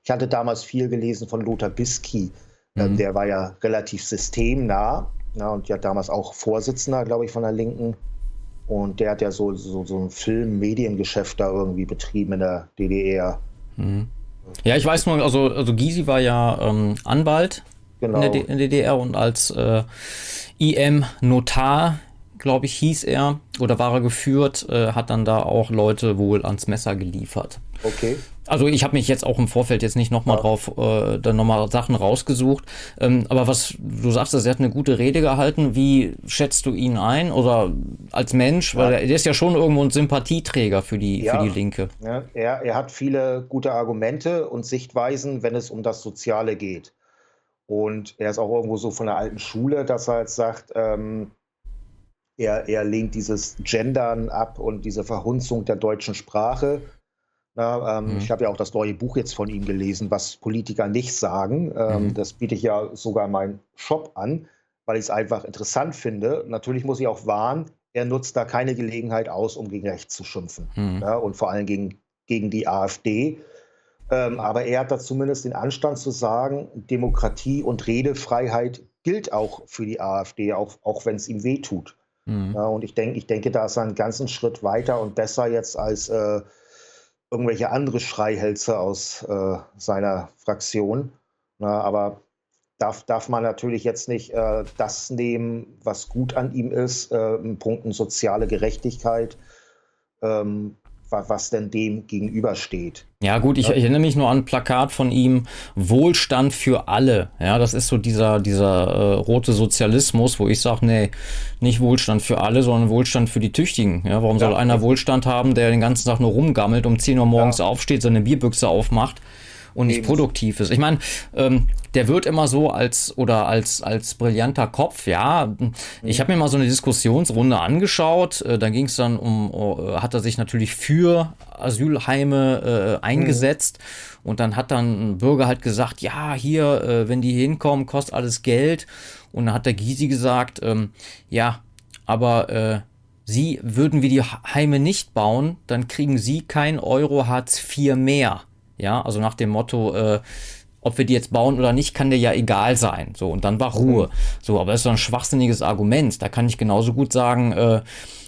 ich hatte damals viel gelesen von Lothar Bisky. Ähm, mhm. Der war ja relativ systemnah ja, und ja damals auch Vorsitzender, glaube ich, von der Linken. Und der hat ja so, so, so ein Film-Mediengeschäft da irgendwie betrieben in der DDR. Mhm. Ja, ich weiß nur, also, also Gysi war ja ähm, Anwalt genau. in, der in, der DDR und als äh, IM-Notar, glaube ich, hieß er, oder war er geführt, äh, hat dann da auch Leute wohl ans Messer geliefert. Okay. Also ich habe mich jetzt auch im Vorfeld jetzt nicht nochmal ja. drauf, äh, dann nochmal Sachen rausgesucht. Ähm, aber was du sagst, er hat eine gute Rede gehalten. Wie schätzt du ihn ein? Oder als Mensch? Ja. Weil er, er ist ja schon irgendwo ein Sympathieträger für die, ja. für die Linke. Ja, er, er hat viele gute Argumente und Sichtweisen, wenn es um das Soziale geht. Und er ist auch irgendwo so von der alten Schule, dass er jetzt sagt, ähm, er, er lehnt dieses Gendern ab und diese Verhunzung der deutschen Sprache na, ähm, mhm. Ich habe ja auch das neue Buch jetzt von ihm gelesen, was Politiker nicht sagen. Ähm, mhm. Das biete ich ja sogar in meinem Shop an, weil ich es einfach interessant finde. Natürlich muss ich auch warnen, er nutzt da keine Gelegenheit aus, um gegen rechts zu schimpfen. Mhm. Ja, und vor allem gegen, gegen die AfD. Ähm, aber er hat da zumindest den Anstand zu sagen, Demokratie und Redefreiheit gilt auch für die AfD, auch, auch wenn es ihm wehtut. Mhm. Ja, und ich, denk, ich denke, da ist er einen ganzen Schritt weiter und besser jetzt als äh, irgendwelche andere Schreihälse aus äh, seiner Fraktion. Na, aber darf, darf man natürlich jetzt nicht äh, das nehmen, was gut an ihm ist, äh, in Punkten soziale Gerechtigkeit. Ähm, was denn dem gegenübersteht. Ja, gut, ich, ich erinnere mich nur an ein Plakat von ihm, Wohlstand für alle. Ja, das ist so dieser, dieser äh, rote Sozialismus, wo ich sage, nee, nicht Wohlstand für alle, sondern Wohlstand für die Tüchtigen. Ja, warum ja. soll einer Wohlstand haben, der den ganzen Tag nur rumgammelt, um 10 Uhr morgens ja. aufsteht, seine Bierbüchse aufmacht und nicht Eben. produktiv ist. Ich meine, ähm, der wird immer so als oder als als brillanter Kopf. Ja, mhm. ich habe mir mal so eine Diskussionsrunde angeschaut. Äh, da ging es dann um, uh, hat er sich natürlich für Asylheime äh, eingesetzt mhm. und dann hat dann ein Bürger halt gesagt, ja hier, äh, wenn die hinkommen, kostet alles Geld. Und dann hat der Gysi gesagt, ähm, ja, aber äh, Sie würden wir die Heime nicht bauen, dann kriegen Sie kein Euro Hartz IV mehr. Ja, also nach dem Motto, äh, ob wir die jetzt bauen oder nicht, kann dir ja egal sein. So, und dann war Ruhe. So, aber das ist so ein schwachsinniges Argument. Da kann ich genauso gut sagen, äh,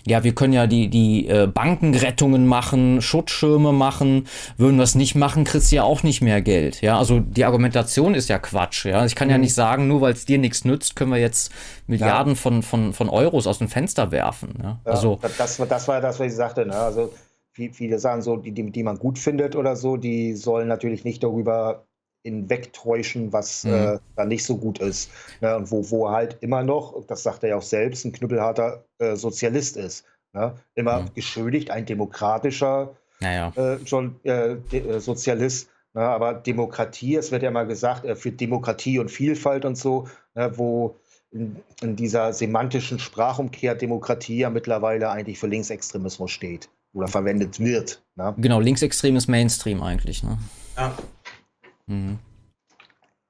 ja, wir können ja die, die äh, Bankenrettungen machen, Schutzschirme machen. Würden wir es nicht machen, kriegst du ja auch nicht mehr Geld. Ja, also die Argumentation ist ja Quatsch. Ja, ich kann mhm. ja nicht sagen, nur weil es dir nichts nützt, können wir jetzt Milliarden ja. von, von, von Euros aus dem Fenster werfen. Ja? ja also, das, das war das, was ich sagte. Ne? Also viele sagen so, die, die, die man gut findet oder so, die sollen natürlich nicht darüber hinwegtäuschen, was mhm. äh, da nicht so gut ist. Ne? Und wo, wo halt immer noch, das sagt er ja auch selbst, ein knüppelharter äh, Sozialist ist. Ne? Immer mhm. geschuldigt, ein demokratischer naja. äh, schon, äh, äh, Sozialist. Ne? Aber Demokratie, es wird ja mal gesagt, äh, für Demokratie und Vielfalt und so, ne? wo in, in, dieser semantischen Sprachumkehr Demokratie ja mittlerweile eigentlich für Linksextremismus steht oder verwendet wird. Ne? Genau, linksextremes Mainstream eigentlich. Ne? Ja. Mhm.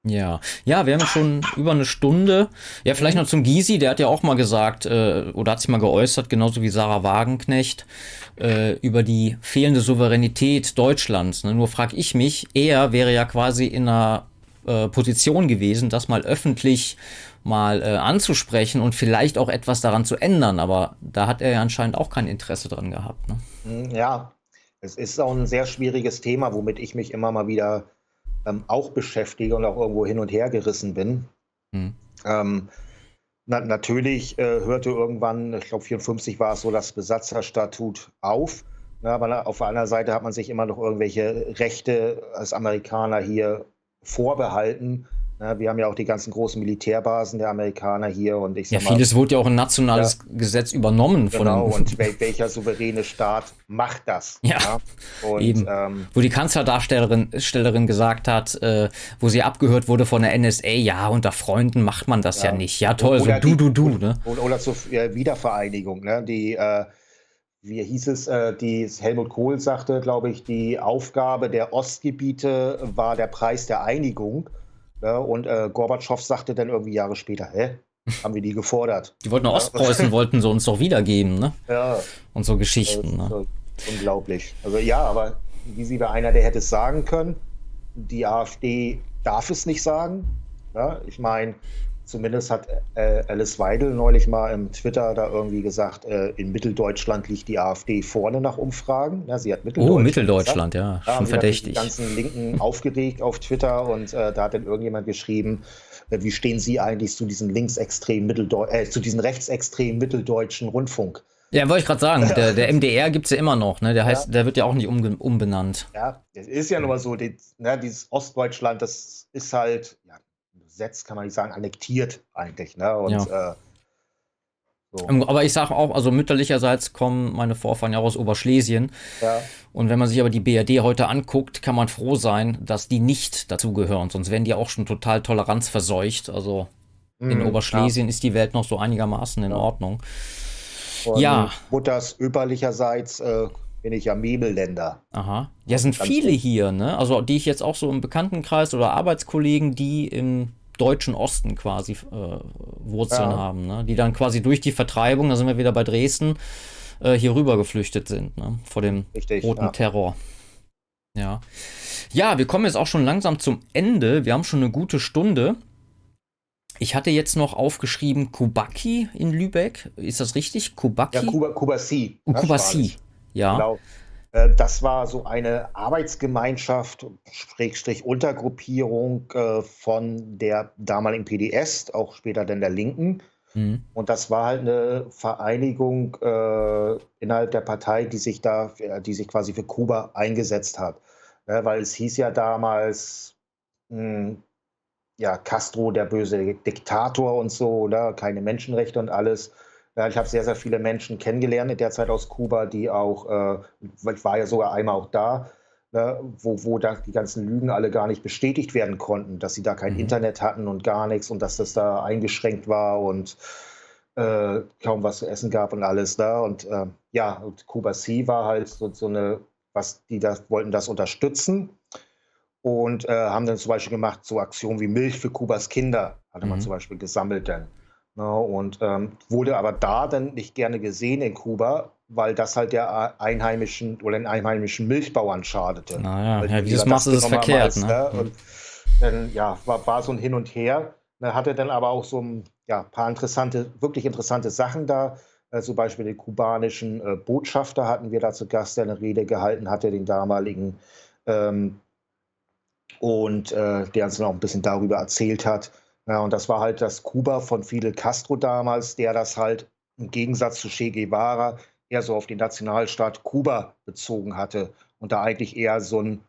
Ja, ja, wir haben schon über eine Stunde. Ja, vielleicht noch zum Gysi, der hat ja auch mal gesagt, äh, oder hat sich mal geäußert, genauso wie Sarah Wagenknecht, äh, über die fehlende Souveränität Deutschlands. Ne? Nur frage ich mich, er wäre ja quasi in einer äh, Position gewesen, das mal öffentlich mal äh, anzusprechen und vielleicht auch etwas daran zu ändern. Aber da hat er ja anscheinend auch kein Interesse dran gehabt. Ne? Hm, ja, es ist auch ein sehr schwieriges Thema, womit ich mich immer mal wieder ähm, auch beschäftige und auch irgendwo hin und her gerissen bin. Hm. Ähm, na, natürlich äh, hörte irgendwann, ich glaube 54 war es so, das Besatzerstatut auf. Na, aber auf der anderen Seite hat man sich immer noch irgendwelche Rechte als Amerikaner hier vorbehalten, ja, wir haben ja auch die ganzen großen Militärbasen der Amerikaner hier und ich sag Ja, vieles wurde ja auch ein nationales ja, Gesetz übernommen von Genau, und wel welcher souveräne Staat macht das? Ja, ja? Und, eben. Ähm, wo die Kanzlerdarstellerin gesagt hat, äh, wo sie abgehört wurde von der NSA, ja, unter Freunden macht man das ja, nicht. Ja, toll, so du, du, du. Ne? Oder zur Wiedervereinigung, ne? die äh, wie hieß es, äh, die Helmut Kohl sagte, glaube ich, die Aufgabe der Ostgebiete war der Preis der Einigung. Ja, und äh, Gorbatschow sagte dann irgendwie Jahre später, hä? Haben wir die gefordert? Die wollten Ostpreußen, wollten sie uns doch wiedergeben, ne? Ja. Und so Geschichten. Ne? Unglaublich. Also ja, aber wie sie war einer, der hätte es sagen können. Die AfD darf es nicht sagen. Ja, ich meine, Zumindest hat äh, Alice Weidel neulich mal im Twitter da irgendwie gesagt, äh, in Mitteldeutschland liegt die AfD vorne nach Umfragen. Ja, sie hat Mitteldeutschland. Oh, Mitteldeutschland, gesagt. ja, schon verdächtig. Die ganzen Linken aufgeregt auf Twitter und äh, da hat dann irgendjemand geschrieben, äh, wie stehen Sie eigentlich zu diesem linksextremen Mitteldeu äh, zu diesem rechtsextremen mitteldeutschen Rundfunk? Ja, wollte ich gerade sagen, der, der MDR gibt es ja immer noch, ne? Der heißt, ja. der wird ja auch nicht um, umbenannt. Ja, es ist ja nun mal so, die, ne, dieses Ostdeutschland, das ist halt, ja, besetzt, kann man nicht sagen, annektiert eigentlich. Ne? Und, ja. äh, so. Aber ich sage auch, also mütterlicherseits kommen meine Vorfahren ja aus Oberschlesien. Ja. Und wenn man sich aber die BRD heute anguckt, kann man froh sein, dass die nicht dazugehören. Sonst wären die auch schon total toleranzverseucht. Also in mhm, Oberschlesien ja. ist die Welt noch so einigermaßen in Ordnung. Und ja. Mutters öberlicherseits äh, bin ich ja Mebeländer. Aha. Ja, sind viele hier, ne? Also die ich jetzt auch so im Bekanntenkreis oder Arbeitskollegen, die im deutschen Osten quasi äh, Wurzeln ja. haben, ne? die dann quasi durch die Vertreibung, da sind wir wieder bei Dresden, äh, hier rüber geflüchtet sind, ne? vor dem Richtig, roten ja. Terror. Ja. Ja, wir kommen jetzt auch schon langsam zum Ende. Wir haben schon eine gute Stunde. Ich hatte jetzt noch aufgeschrieben Kubaki in Lübeck. Ist das richtig? Kubaki? Ja, Kuba, Kubasi. Kubasi. Ja. Genau. Äh, das war so eine Arbeitsgemeinschaft, Schrägstrich Untergruppierung äh, von der damaligen PDS, auch später dann der Linken. Mhm. Und das war halt eine Vereinigung äh, innerhalb der Partei, die sich da, die sich quasi für Kuba eingesetzt hat. Weil es hieß ja damals, mh, hm, ja, Castro, der böse Diktator und so, oder? Keine Menschenrechte und alles. Ja, ich habe sehr, sehr viele Menschen kennengelernt in der Zeit aus Kuba, die auch, äh, ich war ja sogar einmal auch da, ne, wo, wo da die ganzen Lügen alle gar nicht bestätigt werden konnten, dass sie da kein mhm. Internet hatten und gar nichts und dass das da eingeschränkt war und äh, kaum was zu essen gab und alles da. Ne? Und äh, ja, und Kuba C war halt so, so eine, was die das wollten das unterstützen und äh, haben dann zum Beispiel gemacht, so Aktionen wie Milch für Kubas Kinder, hatte mhm. man zum Beispiel gesammelt dann. Ja, ne, und ähm, wurde aber da dann nicht gerne gesehen in Kuba, weil das halt der einheimischen oder den einheimischen Milchbauern schadete. Naja, ja, wie du es machst, ist es verkehrt. ne? ne? Und dann, ja, war, war so ein Hin und Her. Er hatte dann aber auch so ein ja, paar interessante, wirklich interessante Sachen da. Äh, zum Beispiel den kubanischen äh, Botschafter hatten wir da zu Gast, der eine Rede gehalten hatte, den damaligen. Ähm, und äh, der uns dann auch ein bisschen darüber erzählt hat, ja, und das war halt das Kuba von Fidel Castro damals, der das halt im Gegensatz zu Che Guevara eher so auf den Nationalstaat Kuba bezogen hatte und da eigentlich eher so ein,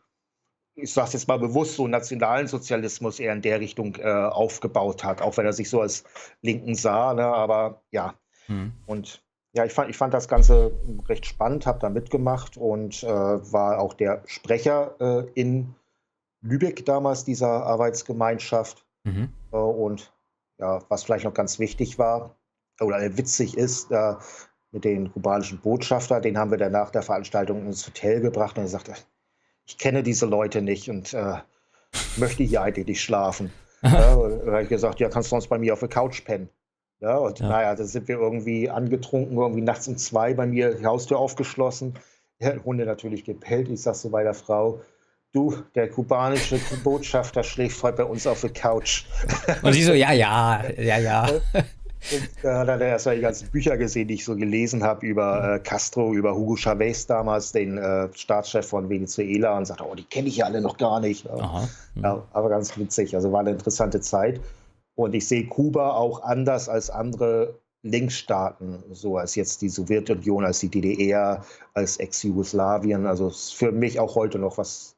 ich sage jetzt mal bewusst, so einen nationalen Sozialismus eher in der Richtung äh, aufgebaut hat, auch wenn er sich so als Linken sah, ne, aber ja. Hm. Und ja, ich fand, ich fand das Ganze recht spannend, habe da mitgemacht und äh, war auch der Sprecher äh, in Lübeck damals dieser Arbeitsgemeinschaft. Mhm. Äh, und ja, was vielleicht noch ganz wichtig war oder witzig ist, äh, mit dem kubanischen Botschafter, den haben wir dann nach der Veranstaltung ins Hotel gebracht und er sagte, ich kenne diese Leute nicht und äh, möchte hier eigentlich nicht schlafen. ja, und da habe ich gesagt, ja, kannst du sonst bei mir auf der Couch pennen. Ja, und ja. naja, da sind wir irgendwie angetrunken, irgendwie nachts um zwei bei mir die Haustür aufgeschlossen. Ja, Hunde natürlich gepellt. Ich sag so bei der Frau, Du, der kubanische Botschafter schläft heute bei uns auf der Couch. Und sie so, ja, ja, ja, ja. Und da hat er erstmal die ganzen Bücher gesehen, die ich so gelesen habe über äh, Castro, über Hugo Chavez damals, den äh, Staatschef von Venezuela, und sagte, oh, die kenne ich ja alle noch gar nicht. Aha. Ja, aber ganz witzig. Also war eine interessante Zeit. Und ich sehe Kuba auch anders als andere Linksstaaten, so als jetzt die Sowjetunion, als die DDR, als Ex-Jugoslawien. Also ist für mich auch heute noch was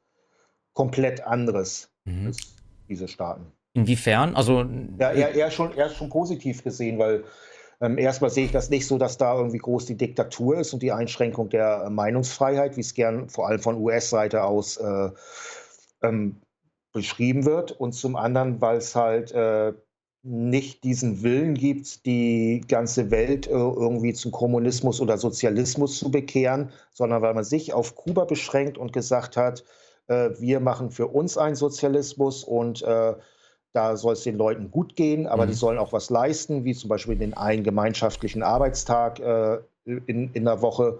komplett anderes mhm. als diese Staaten. Inwiefern? Also ja, eher, eher, schon, eher schon positiv gesehen, weil ähm, erstmal sehe ich das nicht so, dass da irgendwie groß die Diktatur ist und die Einschränkung der Meinungsfreiheit, wie es gern vor allem von US-Seite aus äh, ähm, beschrieben wird. Und zum anderen, weil es halt äh, nicht diesen Willen gibt, die ganze Welt äh, irgendwie zum Kommunismus oder Sozialismus zu bekehren, sondern weil man sich auf Kuba beschränkt und gesagt hat, äh, wir machen für uns einen Sozialismus und äh, da soll es den Leuten gut gehen, aber mhm. die sollen auch was leisten, wie zum Beispiel den einen gemeinschaftlichen Arbeitstag äh, in, in der Woche.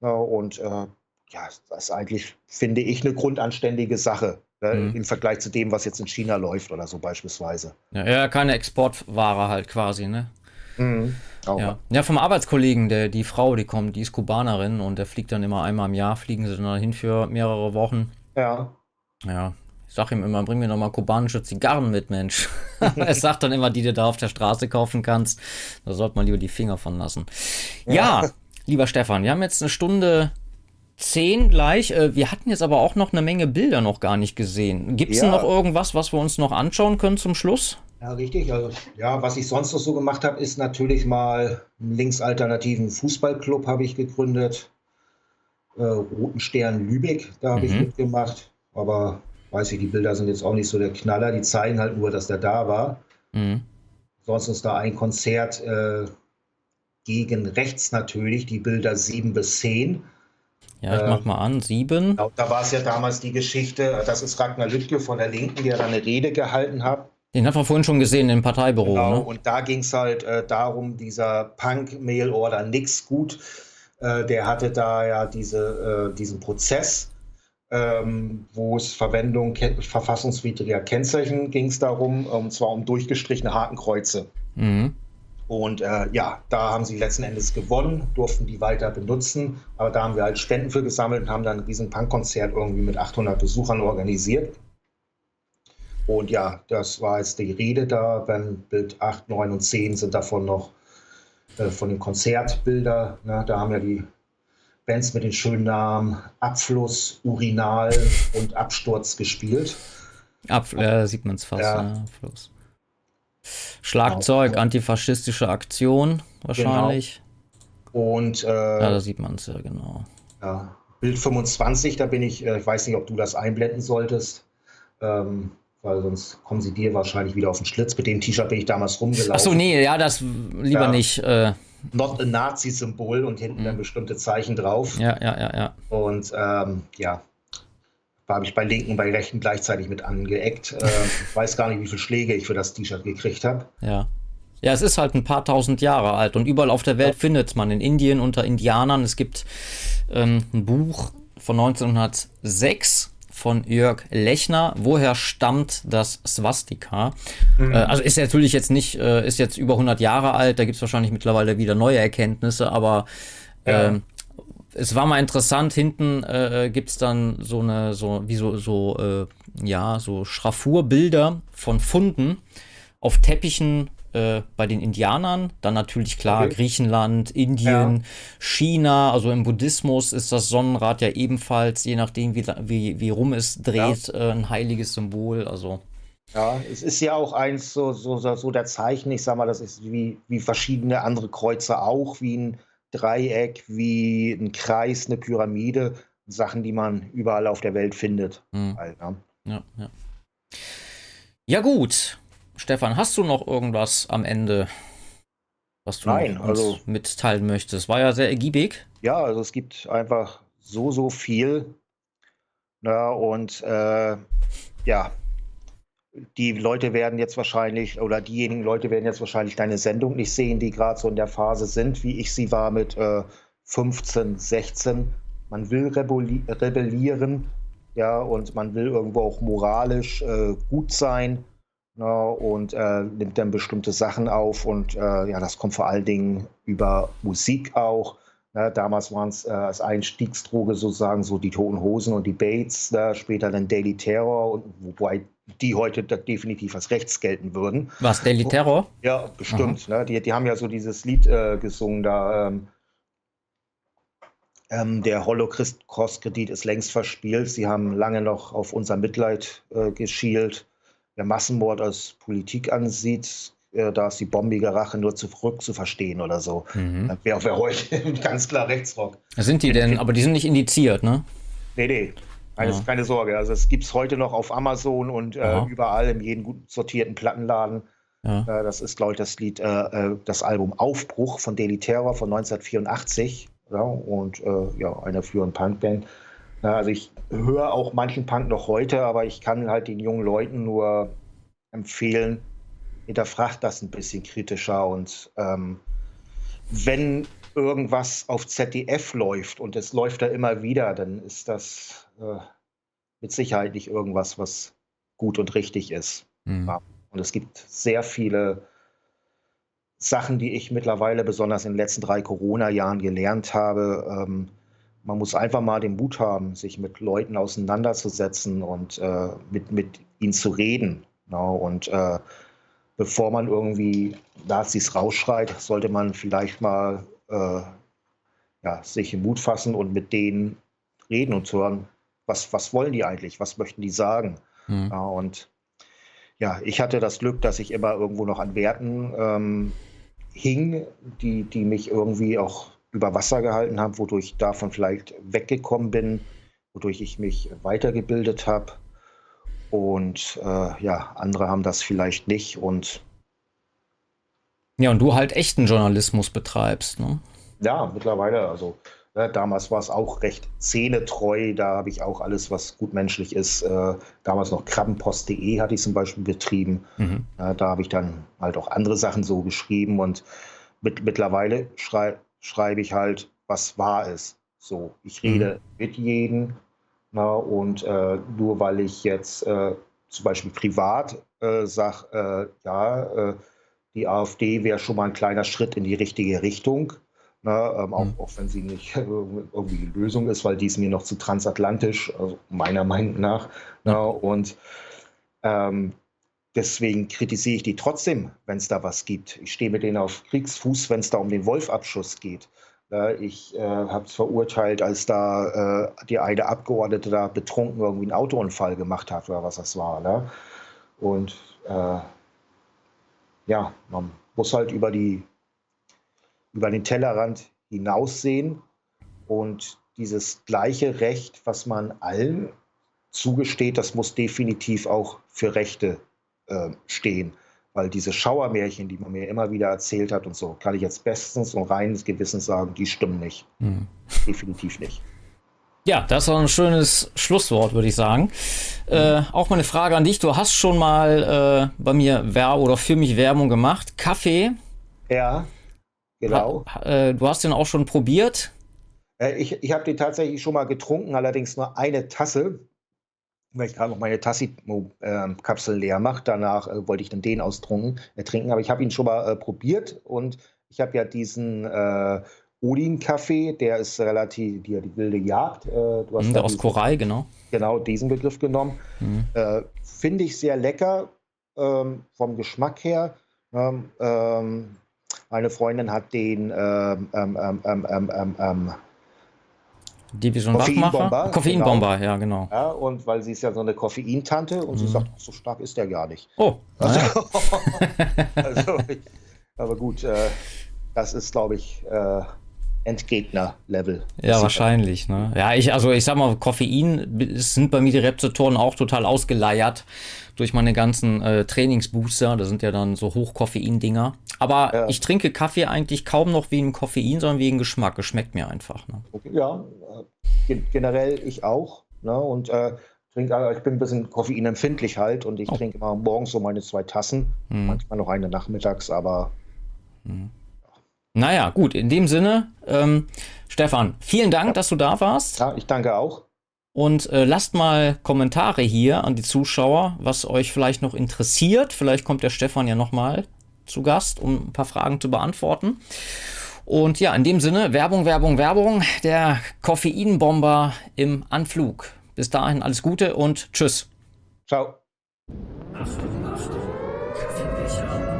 und äh, ja, das ist eigentlich, finde ich, eine grundanständige Sache. Äh, mhm. Im Vergleich zu dem, was jetzt in China läuft oder so beispielsweise. Ja, ja keine Exportware halt quasi, ne? Mhm. Ja. ja, vom Arbeitskollegen, der, die Frau, die kommt, die ist Kubanerin und der fliegt dann immer einmal im Jahr, fliegen sie dann hin für mehrere Wochen. Ja. Ja, ich sag ihm immer, bring mir nochmal kubanische Zigarren mit, Mensch. er sagt dann immer, die du da auf der Straße kaufen kannst. Da sollte man lieber die Finger von lassen. Ja, ja lieber Stefan, wir haben jetzt eine Stunde 10 gleich. Äh, wir hatten jetzt aber auch noch eine Menge Bilder noch gar nicht gesehen. Gibt es ja. noch irgendwas, was wir uns noch anschauen können zum Schluss? Ja, richtig. Also, ja, was ich sonst noch so gemacht habe, ist natürlich mal einen linksalternativen Fußballclub habe ich gegründet. Äh, Roten Stern Lübeck, da habe mhm. ich mitgemacht. Aber weiß ich, die Bilder sind jetzt auch nicht so der Knaller. Die zeigen halt nur, dass der da war. Mhm. Sonst ist da ein Konzert äh, gegen rechts natürlich, die Bilder 7 bis 10. Ja, ich mach ähm, mal an, sieben. Genau, da war es ja damals die Geschichte, das ist Ragnar Lüttke von der Linken, der da eine Rede gehalten hat. Den haben wir vorhin schon gesehen im Parteibüro. Genau, ne? und da ging es halt äh, darum, dieser Punk-Mail-Order nix gut, äh, der hatte da ja diese, äh, diesen Prozess, ähm, wo es Verwendung verfassungswidriger Kennzeichen ging es darum, und zwar um durchgestrichene Hakenkreuze. Mhm. Und äh, ja, da haben sie letzten Endes gewonnen, durften die weiter benutzen. Aber da haben wir halt Spenden für gesammelt und haben dann ein riesen Punkkonzert irgendwie mit 800 Besuchern organisiert. Und ja, das war jetzt die Rede da. Wenn Bild 8, 9 und 10 sind davon noch äh, von den Konzertbilder. Ne? Da haben ja die Bands mit den schönen Namen Abfluss, Urinal und Absturz gespielt. Ab, äh, sieht man es fast. Ja. Ja, Abfluss. Schlagzeug, antifaschistische Aktion wahrscheinlich. Genau. Und äh, ja, da sieht man es ja genau. Ja, Bild 25, da bin ich, äh, ich weiß nicht, ob du das einblenden solltest. Ähm, weil sonst kommen sie dir wahrscheinlich wieder auf den Schlitz. Mit dem T-Shirt bin ich damals rumgelaufen. Achso, nee, ja, das lieber ja. nicht. Äh. Not a Nazi-Symbol und hinten mhm. dann bestimmte Zeichen drauf. Ja, ja, ja, ja. Und ähm, ja, habe ich bei Linken, bei Rechten gleichzeitig mit angeeckt. Äh, weiß gar nicht, wie viele Schläge ich für das T-Shirt gekriegt habe. Ja. Ja, es ist halt ein paar tausend Jahre alt und überall auf der Welt ja. findet man in Indien unter Indianern. Es gibt ähm, ein Buch von 1906 von Jörg Lechner. Woher stammt das Swastika? Mhm. Äh, also ist natürlich jetzt nicht, äh, ist jetzt über 100 Jahre alt. Da gibt es wahrscheinlich mittlerweile wieder neue Erkenntnisse, aber ja. ähm, es war mal interessant, hinten äh, gibt es dann so eine, so, wie so, so, äh, ja, so Schraffurbilder von Funden auf Teppichen äh, bei den Indianern. Dann natürlich klar okay. Griechenland, Indien, ja. China, also im Buddhismus ist das Sonnenrad ja ebenfalls, je nachdem, wie, wie, wie rum es dreht, ja. Äh, ein heiliges Symbol. Also. Ja, es ist ja auch eins so, so, so der Zeichen, ich sag mal, das ist wie, wie verschiedene andere Kreuze auch, wie ein Dreieck, wie ein Kreis, eine Pyramide, Sachen, die man überall auf der Welt findet. Mhm. Ja. Ja, ja. ja, gut. Stefan, hast du noch irgendwas am Ende, was du Nein, also, mitteilen möchtest? War ja sehr ergiebig. Ja, also es gibt einfach so, so viel. Ja, und äh, ja, die Leute werden jetzt wahrscheinlich, oder diejenigen Leute werden jetzt wahrscheinlich deine Sendung nicht sehen, die gerade so in der Phase sind, wie ich sie war mit äh, 15, 16. Man will rebellieren, ja, und man will irgendwo auch moralisch äh, gut sein ja, und äh, nimmt dann bestimmte Sachen auf und äh, ja, das kommt vor allen Dingen über Musik auch. Ne, damals waren es äh, als Einstiegsdroge sozusagen so die Toten Hosen und die Bates, ne, später dann Daily Terror, und, wobei die heute definitiv als rechts gelten würden. Was, Daily Terror? Ja, bestimmt. Ne, die, die haben ja so dieses Lied äh, gesungen da. Ähm, ähm, der Holocaust-Kredit ist längst verspielt. Sie haben lange noch auf unser Mitleid äh, geschielt. Wer Massenmord als Politik ansieht, äh, da ist die bombige Rache nur zurück zu verstehen oder so. Mhm. Wäre wär heute ganz klar Rechtsrock. Sind die denn? Aber die sind nicht indiziert, ne? Nee, nee. Keine, ja. keine Sorge. Also es gibt es heute noch auf Amazon und äh, überall in jedem gut sortierten Plattenladen. Ja. Äh, das ist, glaube ich, das Lied, äh, äh, das Album Aufbruch von Daily Terror von 1984. Ja, und ja, einer führenden Punkband. Also ich höre auch manchen Punk noch heute, aber ich kann halt den jungen Leuten nur empfehlen, hinterfragt das ein bisschen kritischer und ähm, wenn irgendwas auf ZDF läuft und es läuft da immer wieder, dann ist das äh, mit Sicherheit nicht irgendwas, was gut und richtig ist. Mhm. Ja. Und es gibt sehr viele Sachen, die ich mittlerweile besonders in den letzten drei Corona-Jahren gelernt habe. Ähm, man muss einfach mal den Mut haben, sich mit Leuten auseinanderzusetzen und äh, mit, mit ihnen zu reden. Genau. Und äh, bevor man irgendwie Nazis rausschreit, sollte man vielleicht mal äh, ja, sich in Mut fassen und mit denen reden und hören, was, was wollen die eigentlich, was möchten die sagen. Mhm. Ja, und ja, ich hatte das Glück, dass ich immer irgendwo noch an Werten ähm, hing, die, die mich irgendwie auch über Wasser gehalten haben, wodurch ich davon vielleicht weggekommen bin, wodurch ich mich weitergebildet habe. Und äh, ja, andere haben das vielleicht nicht. Und ja, und du halt echten Journalismus betreibst, ne? Ja, mittlerweile. Also Ne, damals war es auch recht zähnetreu, da habe ich auch alles, was gutmenschlich ist. Äh, damals noch krabbenpost.de hatte ich zum Beispiel betrieben. Mhm. Äh, da habe ich dann halt auch andere Sachen so geschrieben und mit, mittlerweile schrei, schreibe ich halt, was wahr ist. So, ich rede mhm. mit jedem na, und äh, nur weil ich jetzt äh, zum Beispiel privat äh, sage, äh, ja, äh, die AfD wäre schon mal ein kleiner Schritt in die richtige Richtung, Ne, ähm, auch, mhm. auch, wenn sie nicht irgendwie die Lösung ist, weil die ist mir noch zu transatlantisch, also meiner Meinung nach. Ne, und ähm, deswegen kritisiere ich die trotzdem, wenn es da was gibt. Ich stehe mit denen auf Kriegsfuß, wenn es da um den Wolfabschuss geht. Ich äh, habe es verurteilt, als da äh, die eine Abgeordnete da betrunken irgendwie einen Autounfall gemacht hat oder was das war. Ne? Und äh, ja, man muss halt über die über den Tellerrand hinaussehen und dieses gleiche Recht, was man allen zugesteht, das muss definitiv auch für Rechte äh, stehen. Weil diese Schauermärchen, die man mir immer wieder erzählt hat und so, kann ich jetzt bestens und reines Gewissens sagen, die stimmen nicht. Mhm. Definitiv nicht. Ja, das war ein schönes Schlusswort, würde ich sagen. Mhm. Äh, auch mal eine Frage an dich. Du hast schon mal äh, bei mir Wer oder für mich Werbung gemacht. Kaffee. Ja. Genau. Ha, äh, du hast den auch schon probiert? Äh, ich ich habe den tatsächlich schon mal getrunken, allerdings nur eine Tasse, weil ich gerade noch meine Tassimo-Kapsel ähm, leer mache. Danach äh, wollte ich dann den austrinken, äh, trinken, aber ich habe ihn schon mal äh, probiert und ich habe ja diesen äh, Odin-Kaffee, der ist relativ, die, die wilde Jagd. du hast mhm, der aus Korei, genau. Genau, diesen Begriff genommen. Mhm. Finde ich sehr lecker ähm, vom Geschmack her. Ähm, ähm meine Freundin hat den ähm, ähm, ähm, ähm, ähm Division Koffeinbomber. Koffeinbomber, genau. ja, genau. Ja, und weil sie ist ja so eine Koffeintante und mhm. sie sagt, so stark ist der gar nicht. Oh. Also, also aber gut, äh, das ist, glaube ich, äh, Endgegner-Level. Ja, wahrscheinlich. Ne? Ja, ich, also ich sag mal, Koffein sind bei mir die Rezeptoren auch total ausgeleiert durch meine ganzen äh, Trainingsbooster. Das sind ja dann so Hochkoffein-Dinger. Aber ja. ich trinke Kaffee eigentlich kaum noch wegen Koffein, sondern wegen Geschmack. Es schmeckt mir einfach. Ne? Okay, ja, äh, generell ich auch. Ne? Und äh, trinke, äh, ich bin ein bisschen koffeinempfindlich halt und ich oh. trinke immer morgens so meine zwei Tassen, hm. manchmal noch eine nachmittags, aber. Hm. Naja, gut, in dem Sinne, ähm, Stefan, vielen Dank, ja. dass du da warst. Ja, ich danke auch. Und äh, lasst mal Kommentare hier an die Zuschauer, was euch vielleicht noch interessiert. Vielleicht kommt der Stefan ja nochmal zu Gast, um ein paar Fragen zu beantworten. Und ja, in dem Sinne, Werbung, Werbung, Werbung, der Koffeinbomber im Anflug. Bis dahin alles Gute und tschüss. Ciao. Achtung, Achtung.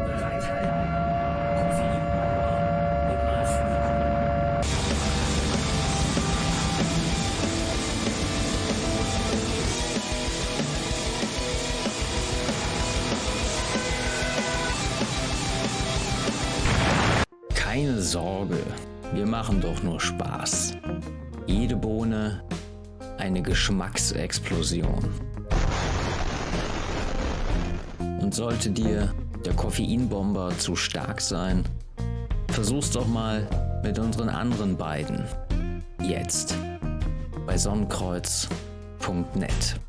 Keine Sorge, wir machen doch nur Spaß. Jede Bohne eine Geschmacksexplosion. Und sollte dir der Koffeinbomber zu stark sein? Versuch's doch mal mit unseren anderen beiden. Jetzt bei sonnenkreuz.net.